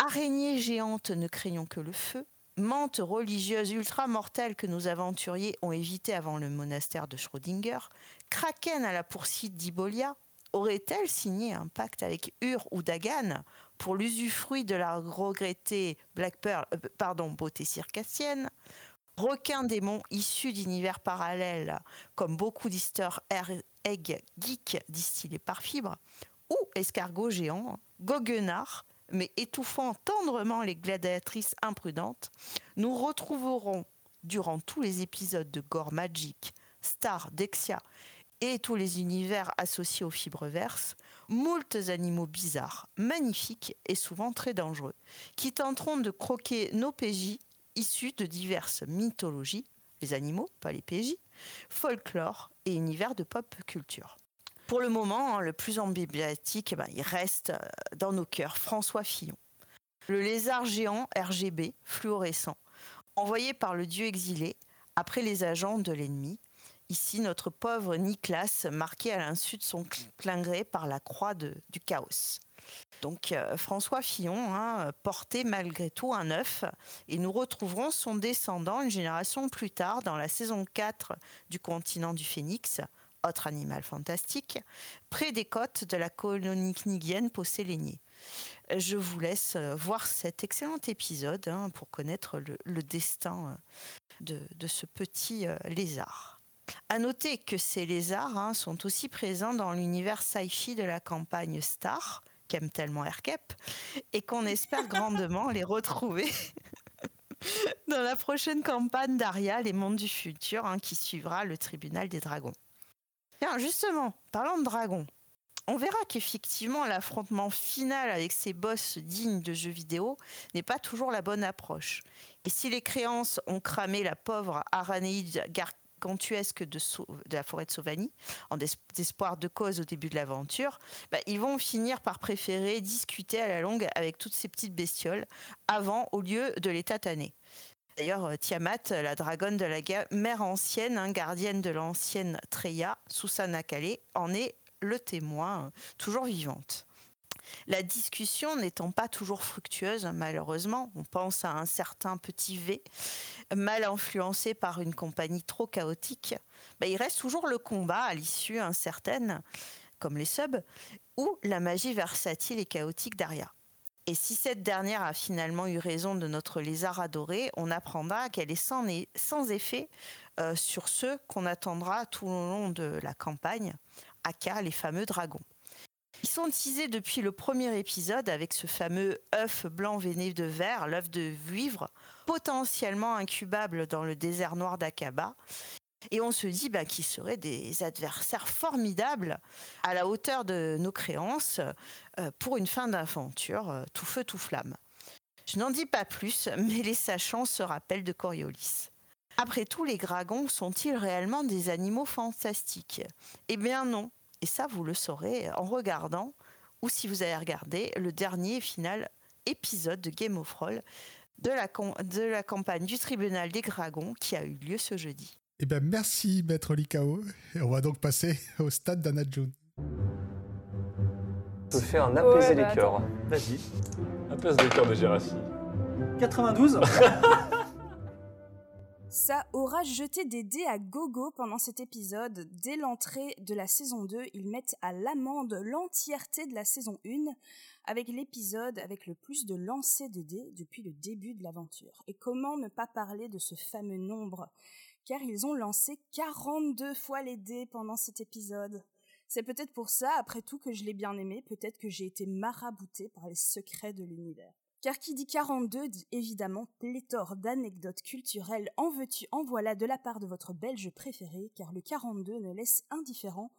araignées géantes ne craignons que le feu, mantes religieuses ultra mortelles que nos aventuriers ont évitées avant le monastère de Schrödinger, kraken à la poursuite d'Ibolia, aurait-elle signé un pacte avec Ur ou Dagan pour l'usufruit de la regrettée Black Pearl, euh, pardon, beauté circassienne? Requins démons issus d'univers parallèles, comme beaucoup d'easter egg geeks distillés par fibre, ou escargots géants, goguenards, mais étouffant tendrement les gladiatrices imprudentes, nous retrouverons durant tous les épisodes de Gore Magic, Star, Dexia et tous les univers associés aux fibres verses, moultes animaux bizarres, magnifiques et souvent très dangereux, qui tenteront de croquer nos PJ issus de diverses mythologies, les animaux, pas les PJ, folklore et univers de pop culture. Pour le moment, hein, le plus emblématique, eh ben, il reste euh, dans nos cœurs François Fillon. Le lézard géant RGB, fluorescent, envoyé par le dieu exilé après les agents de l'ennemi. Ici, notre pauvre Niklas, marqué à l'insu de son clin gré par la croix du chaos. Donc euh, François Fillon hein, portait malgré tout un œuf et nous retrouverons son descendant une génération plus tard dans la saison 4 du continent du Phénix, autre animal fantastique, près des côtes de la colonie knigienne Possélénier. Je vous laisse euh, voir cet excellent épisode hein, pour connaître le, le destin euh, de, de ce petit euh, lézard. À noter que ces lézards hein, sont aussi présents dans l'univers sci-fi de la campagne Star, qu'aime tellement Erkep, et qu'on espère <laughs> grandement les retrouver <laughs> dans la prochaine campagne d'Aria, Les Mondes du Futur, hein, qui suivra le Tribunal des Dragons. Justement, parlant de dragons, on verra qu'effectivement l'affrontement final avec ces boss dignes de jeux vidéo n'est pas toujours la bonne approche. Et si les créances ont cramé la pauvre Aranéide gargantuesque de, la forêt de Sauvanie, en des- espoir de cause au début de l'aventure, bah, ils vont finir par préférer discuter à la longue avec toutes ces petites bestioles avant au lieu de les tataner. D'ailleurs, euh, Tiamat, la dragonne de la mer ancienne, hein, gardienne de l'ancienne Treya, Susana Kale, en est le témoin, euh, toujours vivante. La discussion n'étant pas toujours fructueuse, malheureusement, on pense à un certain petit V, mal influencé par une compagnie trop chaotique, bah, il reste toujours le combat à l'issue incertaine, comme les subs, ou la magie versatile et chaotique d'Aria. Et si cette dernière a finalement eu raison de notre lézard adoré, on apprendra qu'elle est sans, effet euh, sur ceux qu'on attendra tout au long de la campagne, aka les fameux dragons. Ils sont teasés depuis le premier épisode avec ce fameux œuf blanc veiné de verre, l'œuf de vivre, potentiellement incubable dans le désert noir d'Akaba. Et on se dit bah, qu'ils seraient des adversaires formidables à la hauteur de nos créances euh, pour une fin d'aventure euh, tout feu, tout flamme. Je n'en dis pas plus, <laughs> mais les sachants se rappellent de Coriolis. Après tout, les dragons sont-ils réellement des animaux fantastiques? Eh bien non, et ça vous le saurez en regardant, ou si vous avez regardé, le dernier et final épisode de Game of Thrones de la, de la campagne du tribunal des dragons qui a eu lieu ce jeudi. Eh bien, merci, Maître Likao. Et on va donc passer au stade d'Anna June. Je fais un apaiser Ouais, les bah, cœurs. Vas-y. Un peu de cœur de Gérassi. 92 <laughs> Ça aura jeté des dés à gogo pendant cet épisode. Dès l'entrée de la saison 2, ils mettent à l'amende l'entièreté de la saison 1 avec l'épisode avec le plus de lancers de dés depuis le début de l'aventure. Et comment ne pas parler de ce fameux nombre Car ils ont lancé 42 fois les dés pendant cet épisode. C'est peut-être pour ça, après tout, que je l'ai bien aimé, peut-être que j'ai été marabouté par les secrets de l'univers. Car qui dit 42 dit évidemment pléthore d'anecdotes culturelles en veux-tu, en voilà de la part de votre belge préféré, car le 42 ne laisse indifférent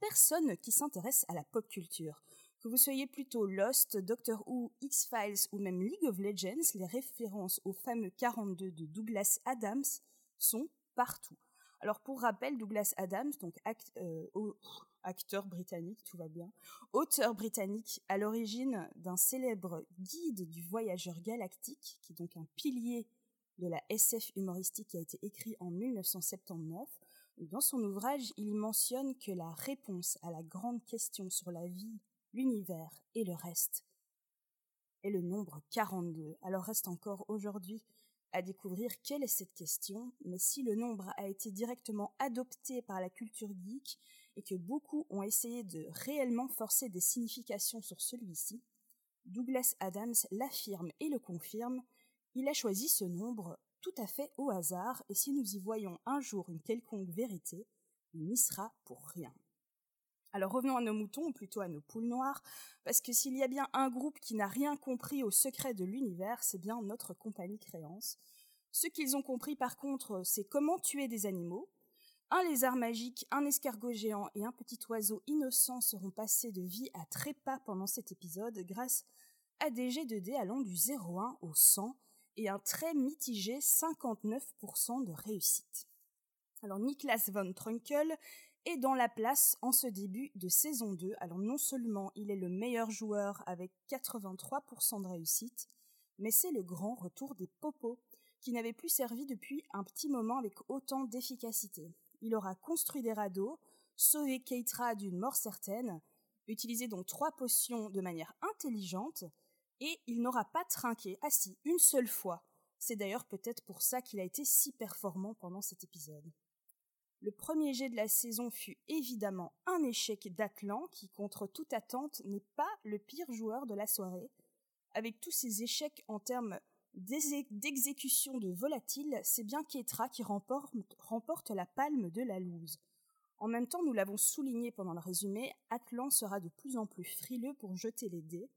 personne qui s'intéresse à la pop culture. Que vous soyez plutôt Lost, Doctor Who, X-Files ou même League of Legends, les références au fameux 42 de Douglas Adams sont partout. Alors pour rappel, Douglas Adams, donc euh, acteur britannique, tout va bien, auteur britannique à l'origine d'un célèbre guide du voyageur galactique, qui est donc un pilier de la SF humoristique qui a été écrit en 1979. Dans son ouvrage, il mentionne que la réponse à la grande question sur la vie, l'univers et le reste est le nombre 42. Alors reste encore aujourd'hui à découvrir quelle est cette question, mais si le nombre a été directement adopté par la culture geek et que beaucoup ont essayé de réellement forcer des significations sur celui-ci, Douglas Adams l'affirme et le confirme, il a choisi ce nombre tout à fait au hasard, et si nous y voyons un jour une quelconque vérité, il n'y sera pour rien. Alors revenons à nos moutons, ou plutôt à nos poules noires, parce que s'il y a bien un groupe qui n'a rien compris au secret de l'univers, c'est bien notre compagnie créance. Ce qu'ils ont compris par contre, c'est comment tuer des animaux. Un lézard magique, un escargot géant et un petit oiseau innocent seront passés de vie à trépas pendant cet épisode grâce à des jets de dés allant du 0,1 au 100 et un très mitigé 59% de réussite. Alors Niklas von Trunkel est dans la place en ce début de saison 2. Alors non seulement il est le meilleur joueur avec 83% de réussite, mais c'est le grand retour des popos qui n'avaient plus servi depuis un petit moment avec autant d'efficacité. Il aura construit des radeaux, sauvé Keitra d'une mort certaine, utilisé donc trois potions de manière intelligente, et il n'aura pas trinqué, si, une seule fois. C'est d'ailleurs peut-être pour ça qu'il a été si performant pendant cet épisode. Le premier jet de la saison fut évidemment un échec d'Atlan, qui, contre toute attente, n'est pas le pire joueur de la soirée. Avec tous ses échecs en termes d'exécution de volatile, c'est bien Ketra qui remporte, remporte la palme de la loose. En même temps, nous l'avons souligné pendant le résumé, Atlan sera de plus en plus frileux pour jeter les dés,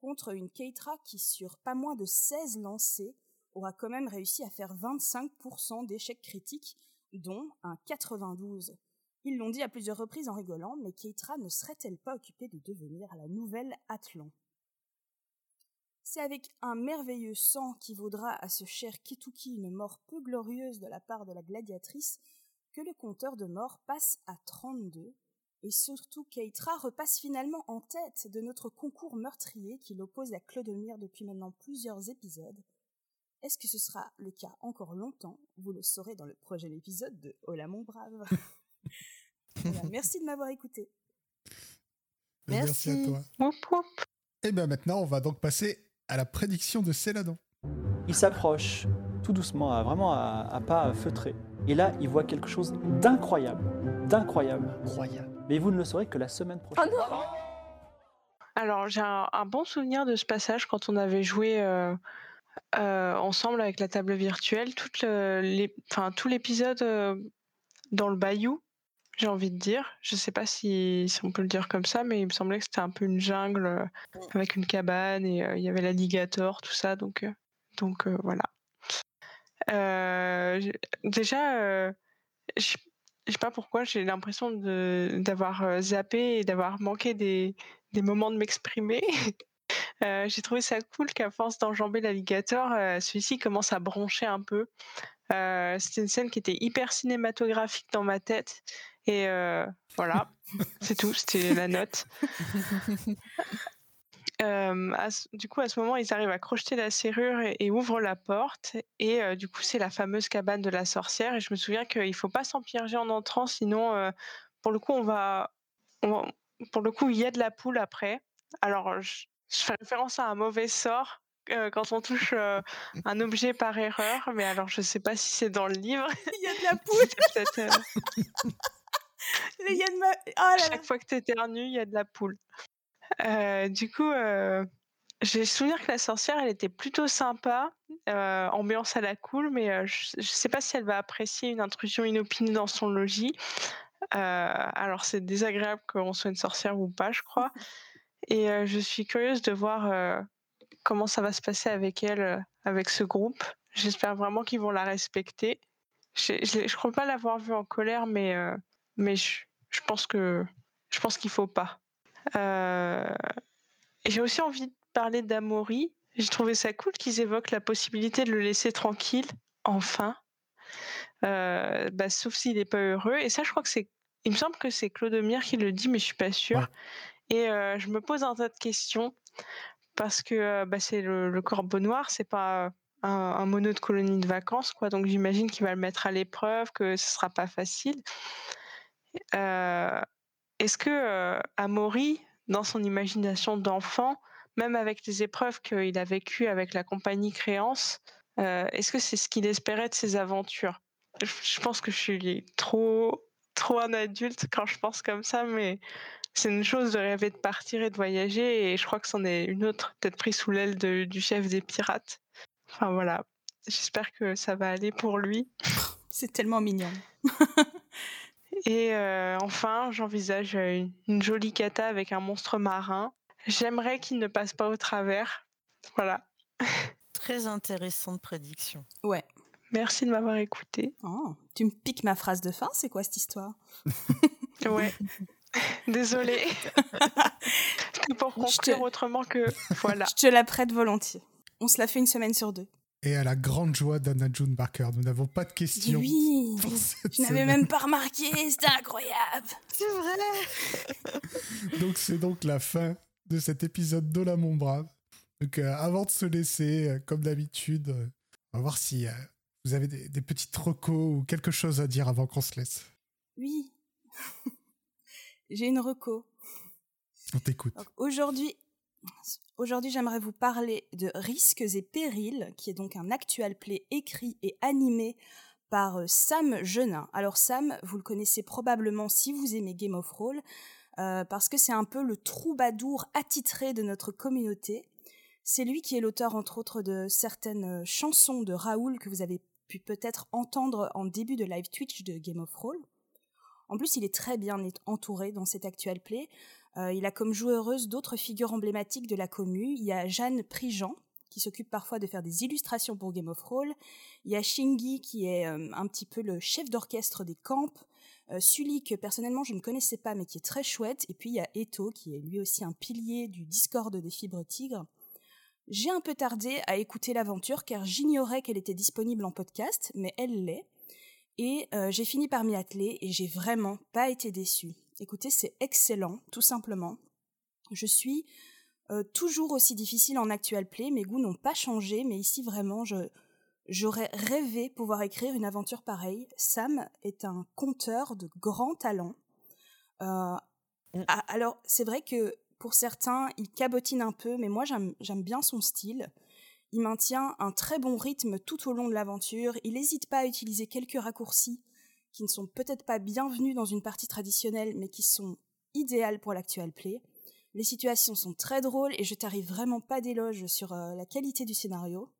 contre une Keitra qui, sur pas moins de 16 lancés, aura quand même réussi à faire 25% d'échecs critiques, dont un 92. Ils l'ont dit à plusieurs reprises en rigolant, mais Keitra ne serait-elle pas occupée de devenir la nouvelle Atlan? C'est avec un merveilleux sang qui vaudra à ce cher Ketuki une mort peu glorieuse de la part de la gladiatrice que le compteur de mort passe à 32, et surtout Keitra repasse finalement en tête de notre concours meurtrier qui l'oppose à Clodomir depuis maintenant plusieurs épisodes. Est-ce que ce sera le cas encore longtemps? Vous le saurez dans le prochain épisode de Hola mon brave. <laughs> Voilà, merci de m'avoir écouté. Merci. à toi. Et bien maintenant, on va donc passer à la prédiction de Céladon. Il s'approche tout doucement, à- vraiment à, à pas feutré. Et là, il voit quelque chose d'incroyable. D'incroyable. Incroyable. Mais vous ne le saurez que la semaine prochaine. Oh non Alors, j'ai un, un bon souvenir de ce passage quand on avait joué euh, euh, ensemble avec la table virtuelle. Toute le- les, enfin, tout l'épisode euh, dans le bayou, j'ai envie de dire. Je sais pas si, si on peut le dire comme ça, mais il me semblait que c'était un peu une jungle euh, avec une cabane et il y avait l'alligator, tout ça. Donc, donc voilà. Déjà, je je sais pas pourquoi, j'ai l'impression d'avoir zappé et d'avoir manqué des, des moments de m'exprimer. <laughs> Euh, j'ai trouvé ça cool qu'à force d'enjamber l'alligator, euh, celui-ci commence à broncher un peu. Euh, C'était une scène qui était hyper cinématographique dans ma tête. Et euh, voilà, <laughs> c'est tout, c'était la note. <laughs> À du coup, à ce moment, ils arrivent à crocheter la serrure et, et ouvrent la porte. Et du coup, c'est la fameuse cabane de la sorcière. Et je me souviens qu'il faut pas s'empiéger en entrant, sinon, pour le coup, on va, on va- pour le coup, il y a de la poule après. Alors, je, je fais référence à un mauvais sort euh, quand on touche euh, un objet par erreur, mais alors je sais pas si c'est dans le livre. <laughs> Il y a de la <laughs> poule. Euh, Il y a de ma... Oh là là. chaque fois que tu éternues, il y a de la poule. Euh, du coup, j'ai souvenir que la sorcière, elle était plutôt sympa, ambiance à la cool, mais je, je sais pas si elle va apprécier une intrusion inopinée dans son logis. Alors, c'est désagréable qu'on soit une sorcière ou pas, je crois. <laughs> Et je suis curieuse de voir comment ça va se passer avec elle, avec ce groupe. J'espère vraiment qu'ils vont la respecter. Je ne crois pas l'avoir vue en colère, mais, je, pense que je pense qu'il faut pas. J'ai aussi envie de parler d'Amaury. J'ai trouvé ça cool qu'ils évoquent la possibilité de le laisser tranquille, enfin. Bah, sauf s'il n'est pas heureux. Et ça, je crois que c'est. Il me semble que c'est Claude qui le dit, mais je suis pas sûre. Et euh, je me pose un tas de questions parce que euh, bah, c'est le, le corbeau noir, c'est pas un, mono de colonie de vacances, quoi. Donc j'imagine qu'il va le mettre à l'épreuve, que ce sera pas facile. Euh, Est-ce que Amaury, dans son imagination d'enfant, même avec les épreuves qu'il a vécues avec la compagnie Créance, est-ce que c'est ce qu'il espérait de ses aventures? Je pense que je suis trop, trop un adulte quand je pense comme ça, mais c'est une chose de rêver de partir et de voyager, et je crois que c'en est une autre, peut-être pris sous l'aile de- du chef des pirates. Enfin voilà, j'espère que ça va aller pour lui. <laughs> C'est tellement mignon. <laughs> Et euh, enfin, j'envisage une, une jolie cata avec un monstre marin. J'aimerais qu'il ne passe pas au travers. Voilà. <laughs> Très intéressante prédiction. Ouais. Merci de m'avoir écouté. Oh, tu me piques ma phrase de fin, c'est quoi cette histoire? Ouais. <laughs> Désolée. <laughs> C'était pour Je te- conclure autrement que <laughs> voilà. Je te la prête volontiers. On se la fait une semaine sur deux. Et à la grande joie d'Anna June Barker, nous n'avons pas de questions. Oui, pour cette je n'avais même pas remarqué, c'était incroyable. C'est vrai. Donc c'est donc la fin de cet épisode de La Mon Brave. Donc euh, avant de se laisser, euh, comme d'habitude, euh, on va voir si euh, vous avez des, des petites recos ou quelque chose à dire avant qu'on se laisse. Oui. J'ai une reco. On t'écoute. Aujourd'hui, aujourd'hui, j'aimerais vous parler de Risques et périls, qui est donc un actual play écrit et animé par euh, Sam Genin. Alors Sam, vous le connaissez probablement si vous aimez Game of Thrones, euh, parce que c'est un peu le troubadour attitré de notre communauté. C'est lui qui est l'auteur, entre autres, de certaines euh, chansons de Raoul que vous avez pu peut-être entendre en début de live Twitch de Game of Thrones. En plus, il est très bien entouré dans cet actual play. Euh, il a comme joueureuse d'autres figures emblématiques de la commu. Il y a Jeanne Prigent, qui s'occupe parfois de faire des illustrations pour Game of Thrones. Il y a Shingi, qui est euh, un petit peu le chef d'orchestre des camps. Euh, Sully, que personnellement je ne connaissais pas, mais qui est très chouette. Et puis il y a Eto, qui est lui aussi un pilier du Discord des Fibres Tigres. J'ai un peu tardé à écouter l'aventure car j'ignorais qu'elle était disponible en podcast, mais elle l'est. Et euh, j'ai fini par m'y atteler et j'ai vraiment pas été déçue. Écoutez, c'est excellent, tout simplement. Je suis euh, toujours aussi difficile en actual play, mes goûts n'ont pas changé, mais ici vraiment, je, J'aurais rêvé pouvoir écrire une aventure pareille. Sam est un conteur de grand talent. Euh, ah, alors, c'est vrai que pour certains, il cabotine un peu, mais moi, j'aime bien son style. Il maintient un très bon rythme tout au long de l'aventure. Il n'hésite pas à utiliser quelques raccourcis qui ne sont peut-être pas bienvenus dans une partie traditionnelle, mais qui sont idéales pour l'actuel play. Les situations sont très drôles et je t'arrive vraiment pas d'éloge sur euh, la qualité du scénario.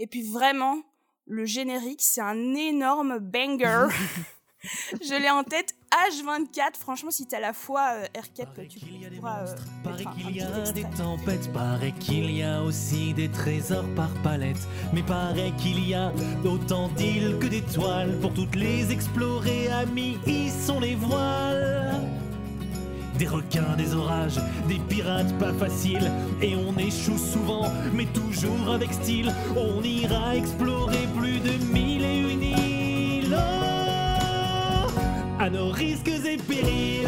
Et puis vraiment, le générique, c'est un énorme banger. <laughs> je l'ai en tête H24. Franchement, si t'as la foi euh, RCAP, tu pourras. Euh, Paraît qu'il y a petit des tempêtes, paraît qu'il y a aussi des trésors par palette. Mais paraît qu'il y a autant d'îles que d'étoiles. Pour toutes les explorer, amis, y sont les voiles. Des requins, des orages, des pirates pas faciles. Et on échoue souvent, mais toujours avec style. On ira explorer plus de mille et une îles. À nos risques et périls.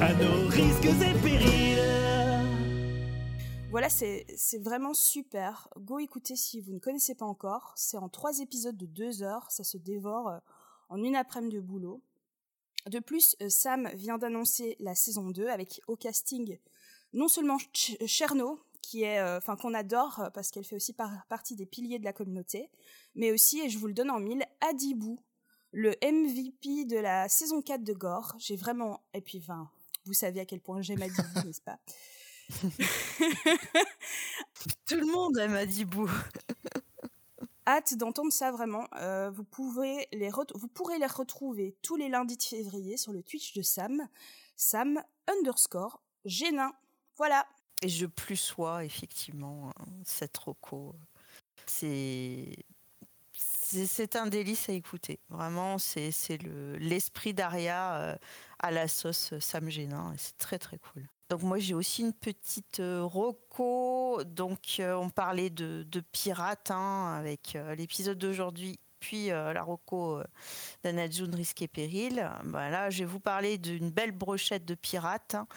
À nos risques et périls. Voilà, c'est vraiment super. Go écouter si vous ne connaissez pas encore. C'est en trois épisodes de deux heures. Ça se dévore euh, en une après-midi de boulot. De plus, euh, Sam vient d'annoncer la saison 2 avec au casting non seulement Ch- Cherno, qui est, euh, qu'on adore parce qu'elle fait aussi par- partie des piliers de la communauté, mais aussi, et je vous le donne en mille, Adibou, le MVP de la saison 4 de Gore. J'ai vraiment, et puis, enfin, vous savez à quel point j'aime Adibou, <laughs> n'est-ce pas? <laughs> Tout le monde aime Adibou. <laughs> hâte d'entendre ça vraiment. Euh, vous, pouvez les vous pourrez les retrouver tous les lundis de février sur le Twitch de Sam, Sam underscore Génin. Voilà. Et je plus sois effectivement hein, cette roco. C'est c'est un délice à écouter. Vraiment, c'est c'est le l'esprit d'Aria euh, à la sauce Sam Génin. C'est très très cool. Donc moi j'ai aussi une petite euh, roco. Donc euh, on parlait de, pirates hein, avec euh, l'épisode d'aujourd'hui, puis euh, la roco euh, d'Anajun Risque et Péril. Bah, là je vais vous parler d'une belle brochette de pirates hein,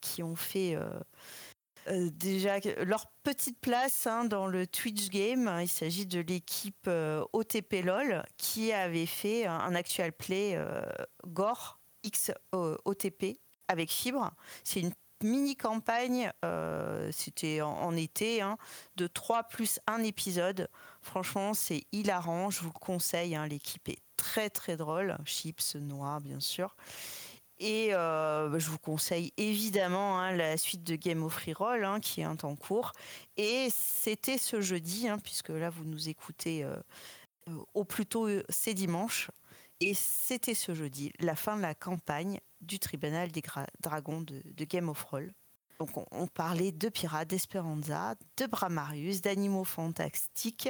qui ont fait euh, déjà leur petite place hein, dans le Twitch game. Il s'agit de l'équipe euh, OTP LOL qui avait fait un, actual play euh, Gore X OTP avec Fibre. C'est une mini campagne, euh, c'était en, été, hein, de 3 plus 1 épisode. Franchement, c'est hilarant, je vous le conseille. hein, L'équipe est très très drôle. Chips, noix, bien sûr. Et euh, je vous conseille évidemment hein, la suite de Game of Reroll hein, qui est un temps court. Et c'était ce jeudi, hein, puisque là vous nous écoutez euh, euh, au plus tôt c'est dimanche. Et c'était ce jeudi, la fin de la campagne du tribunal des dragons de, de Game of Roll. Donc on, parlait de pirates, d'Esperanza, de Bramarius, d'animaux fantastiques.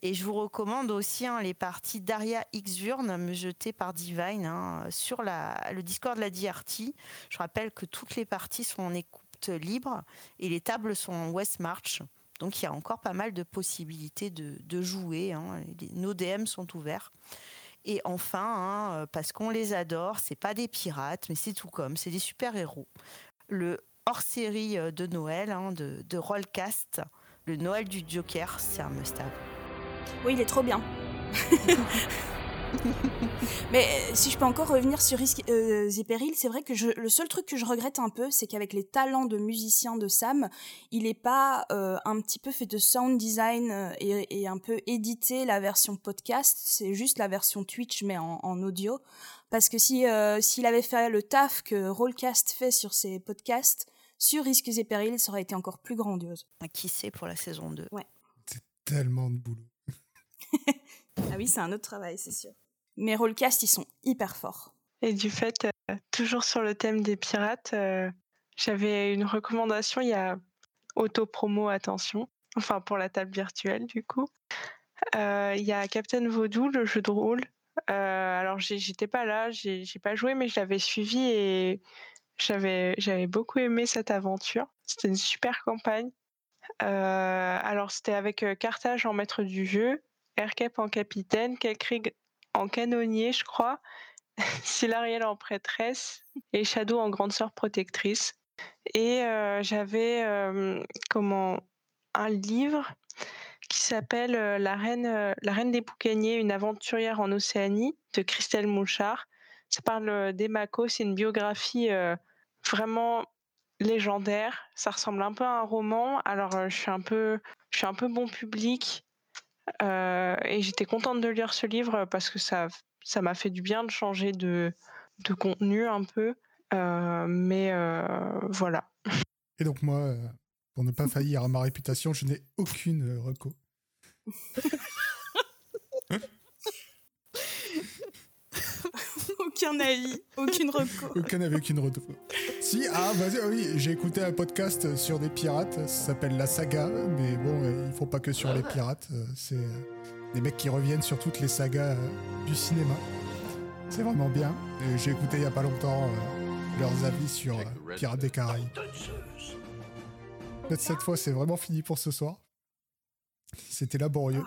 Et je vous recommande aussi hein, les parties d'Aria Xurn jetées par Divine hein, sur le Discord de la DRT. Je rappelle que toutes les parties sont en écoute libre et les tables sont en West March. Donc il y a encore pas mal de possibilités de, jouer. hein. Nos DM sont ouverts. Et enfin, euh, parce qu'on les adore, c'est pas des pirates, mais c'est tout comme, c'est des super-héros. Le hors-série euh, de Noël, hein, de, de Rollcast, le Noël du Joker, c'est un must-have. Oui, il est trop bien. <laughs> Mais euh, si je peux encore revenir sur Risque euh, c'est vrai que je, le seul truc que je regrette un peu, c'est qu'avec les talents de musicien de Sam, il n'est pas euh, un petit peu fait de sound design et, et un peu édité la version podcast. C'est juste la version Twitch, mais en, en audio. Parce que si s'il avait fait le taf que Rollcast fait sur ses podcasts, sur Risques et Périls, ça aurait été encore plus grandiose. Qui sait pour la saison 2 Ouais. Tellement de boulot. <laughs> Ah oui, c'est un autre travail, c'est sûr. Mais Rollcast, ils sont hyper forts. Et du fait, euh, toujours sur le thème des pirates, euh, j'avais une recommandation, il y a auto-promo, attention, enfin pour la table virtuelle du coup. Euh, Il y a Captain Vaudou, le jeu de rôle. Euh, alors j'ai- j'étais pas là, j'ai j'ai pas joué, mais je l'avais suivi et j'avais j'avais beaucoup aimé cette aventure. C'était une super campagne. Euh, alors c'était avec euh, Carthage en maître du jeu, Erkep en capitaine, Kelkrig en canonnier, je crois. <laughs> Silariel en prêtresse et Shadow en grande sœur protectrice. Et euh, j'avais comment un livre qui s'appelle la, reine, la Reine des Boucaniers, une aventurière en Océanie de Christelle Mouchard. Ça parle euh, d'Emako, c'est une biographie euh, vraiment légendaire. Ça ressemble un peu à un roman. Alors euh, je suis un peu, je suis un peu bon public euh, et j'étais contente de lire ce livre parce que ça, ça m'a fait du bien de changer de, de contenu un peu. Euh, mais euh, voilà. Et donc moi, pour ne pas <laughs> faillir à ma réputation, je n'ai aucune reco. <laughs> Aucun avis, aucune reco. Aucun avec aucune reco. Si, ah bah oui, j'ai écouté un podcast sur des pirates, ça s'appelle La Saga, mais bon, euh, ils font pas que sur les pirates, euh, c'est euh, des mecs qui reviennent sur toutes les sagas du cinéma. C'est vraiment bien. J'ai écouté il y a pas longtemps leurs avis sur Pirates des Caraïbes. Peut-être cette fois, c'est vraiment fini pour ce soir. C'était laborieux.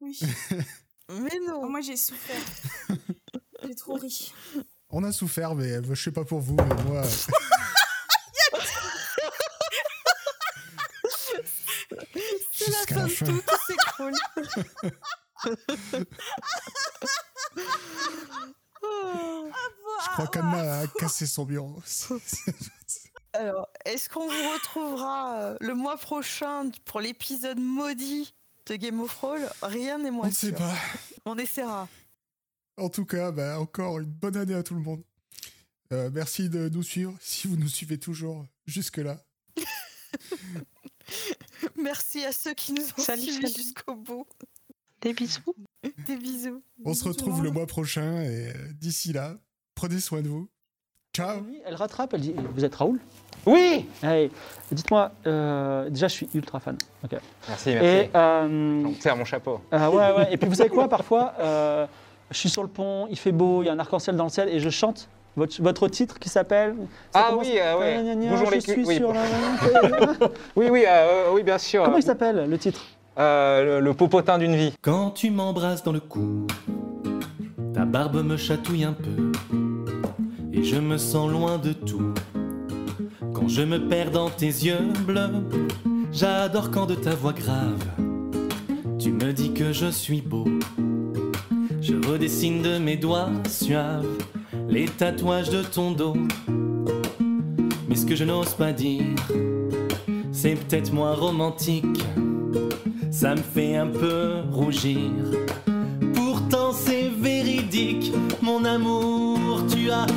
Oui. <laughs> Mais non. Oh, moi j'ai souffert. <laughs> j'ai trop ri. On a souffert, mais euh, je sais pas pour vous, mais moi. <laughs> C'est la fin de fin. tout qui s'écroule. <laughs> Oh. Je crois qu'Anna a cassé son bureau. <laughs> Alors, est-ce qu'on vous retrouvera euh, le mois prochain pour l'épisode maudit de Game of Thrones? Rien n'est moins On ne sait pas. On essaiera. En tout cas, bah, encore une bonne année à tout le monde. Euh, merci de nous suivre, si vous nous suivez toujours jusque-là. <laughs> Merci à ceux qui nous ont Salut, suivis jusqu'au bout. Des bisous. Des bisous. On se retrouve le mois prochain et euh, d'ici là, prenez soin de vous. Ciao Elle rattrape, elle dit Vous êtes Raoul? Oui Hey, Dites-moi, euh, déjà je suis ultra fan. Ok. Merci, Et, merci. euh, serre mon chapeau. euh, ouais, ouais. Et puis vous savez quoi, parfois, euh, je suis sur le pont, il fait beau, il y a un arc-en-ciel dans le ciel et je chante votre, votre titre qui s'appelle. Ah commence- oui, euh, ouais. Gna, gna, gna, Bonjour je les suis. Oui. sur la- <laughs> Oui, oui, euh, oui, bien sûr. Comment il s'appelle le titre Euh, le, le popotin d'une vie. Quand tu m'embrasses dans le cou, ta barbe me chatouille un peu, et je me sens loin de tout. Quand je me perds dans tes yeux bleus, j'adore quand de ta voix grave, tu me dis que je suis beau. Je redessine de mes doigts suaves les tatouages de ton dos. Mais ce que je n'ose pas dire, c'est peut-être moins romantique ça me fait un peu rougir. Pourtant c'est véridique, mon amour,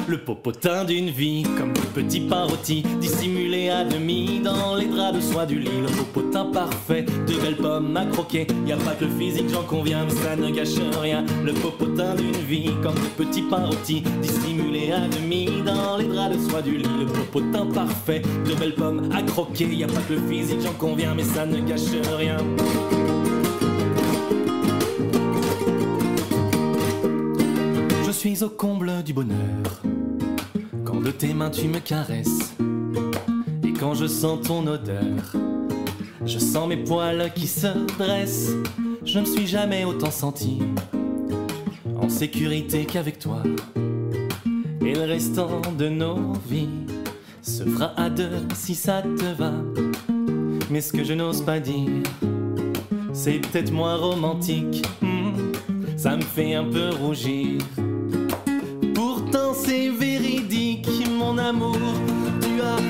le popotin d'une vie, comme de petits pain rôtis, dissimulés à demi dans les draps de soie du lit. Le popotin parfait, de belles pommes à croquer. Y a pas que le physique, j'en conviens, mais ça ne gâche rien. Le popotin d'une vie, comme de petits pains rôtis, dissimulés à demi dans les draps de soie du lit. Le popotin parfait, de belles pommes à croquer. Y a pas que le physique, j'en conviens, mais ça ne gâche rien. Suis au comble du bonheur quand de tes mains tu me caresses et quand je sens ton odeur. Je sens mes poils qui se dressent. Je ne me suis jamais autant senti en sécurité qu'avec toi. Et le restant de nos vies se fera à deux si ça te va. Mais ce que je n'ose pas dire, c'est peut-être moins romantique. Hmm, ça me fait un peu rougir.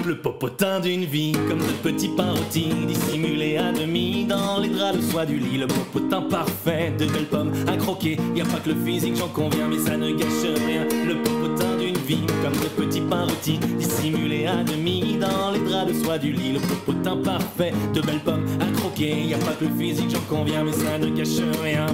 Le popotin d'une vie, comme de petits pains rôtis, dissimulés à demi dans les draps de soie du lit. Le popotin parfait, de belles pommes à croquer. Y a pas que le physique, j'en conviens, mais ça ne gâche rien. Le popotin d'une vie, comme de petits pains rôtis, dissimulés à demi dans les draps de soie du lit. Le popotin parfait, de belles pommes à croquer. Y a pas que le physique, j'en conviens, mais ça ne gâche rien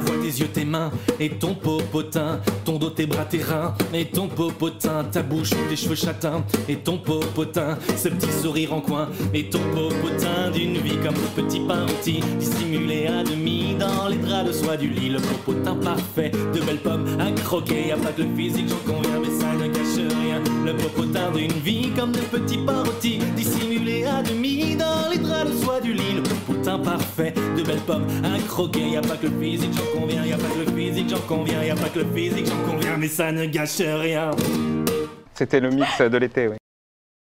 voix, tes yeux, tes mains et ton popotin, ton dos, tes bras, tes reins et ton popotin, ta bouche, tes cheveux châtains et ton popotin, ce petit sourire en coin et ton popotin d'une vie comme de petits pains rôtis, dissimulés à demi dans les draps de soie du lit, le popotin parfait, de belles pommes à croquer, y pas que le physique, j'en conviens, mais ça ne cache rien, le popotin d'une vie comme de petits pains rôtis, dissimulés à demi dans les draps de soie du lit, le popotin parfait, de belles pommes à croquer, y pas que le physique, j'en conviens, y a pas que le physique, j'en conviens, y a pas que le physique, j'en conviens, mais ça ne gâche rien. C'était le mix de l'été, oui.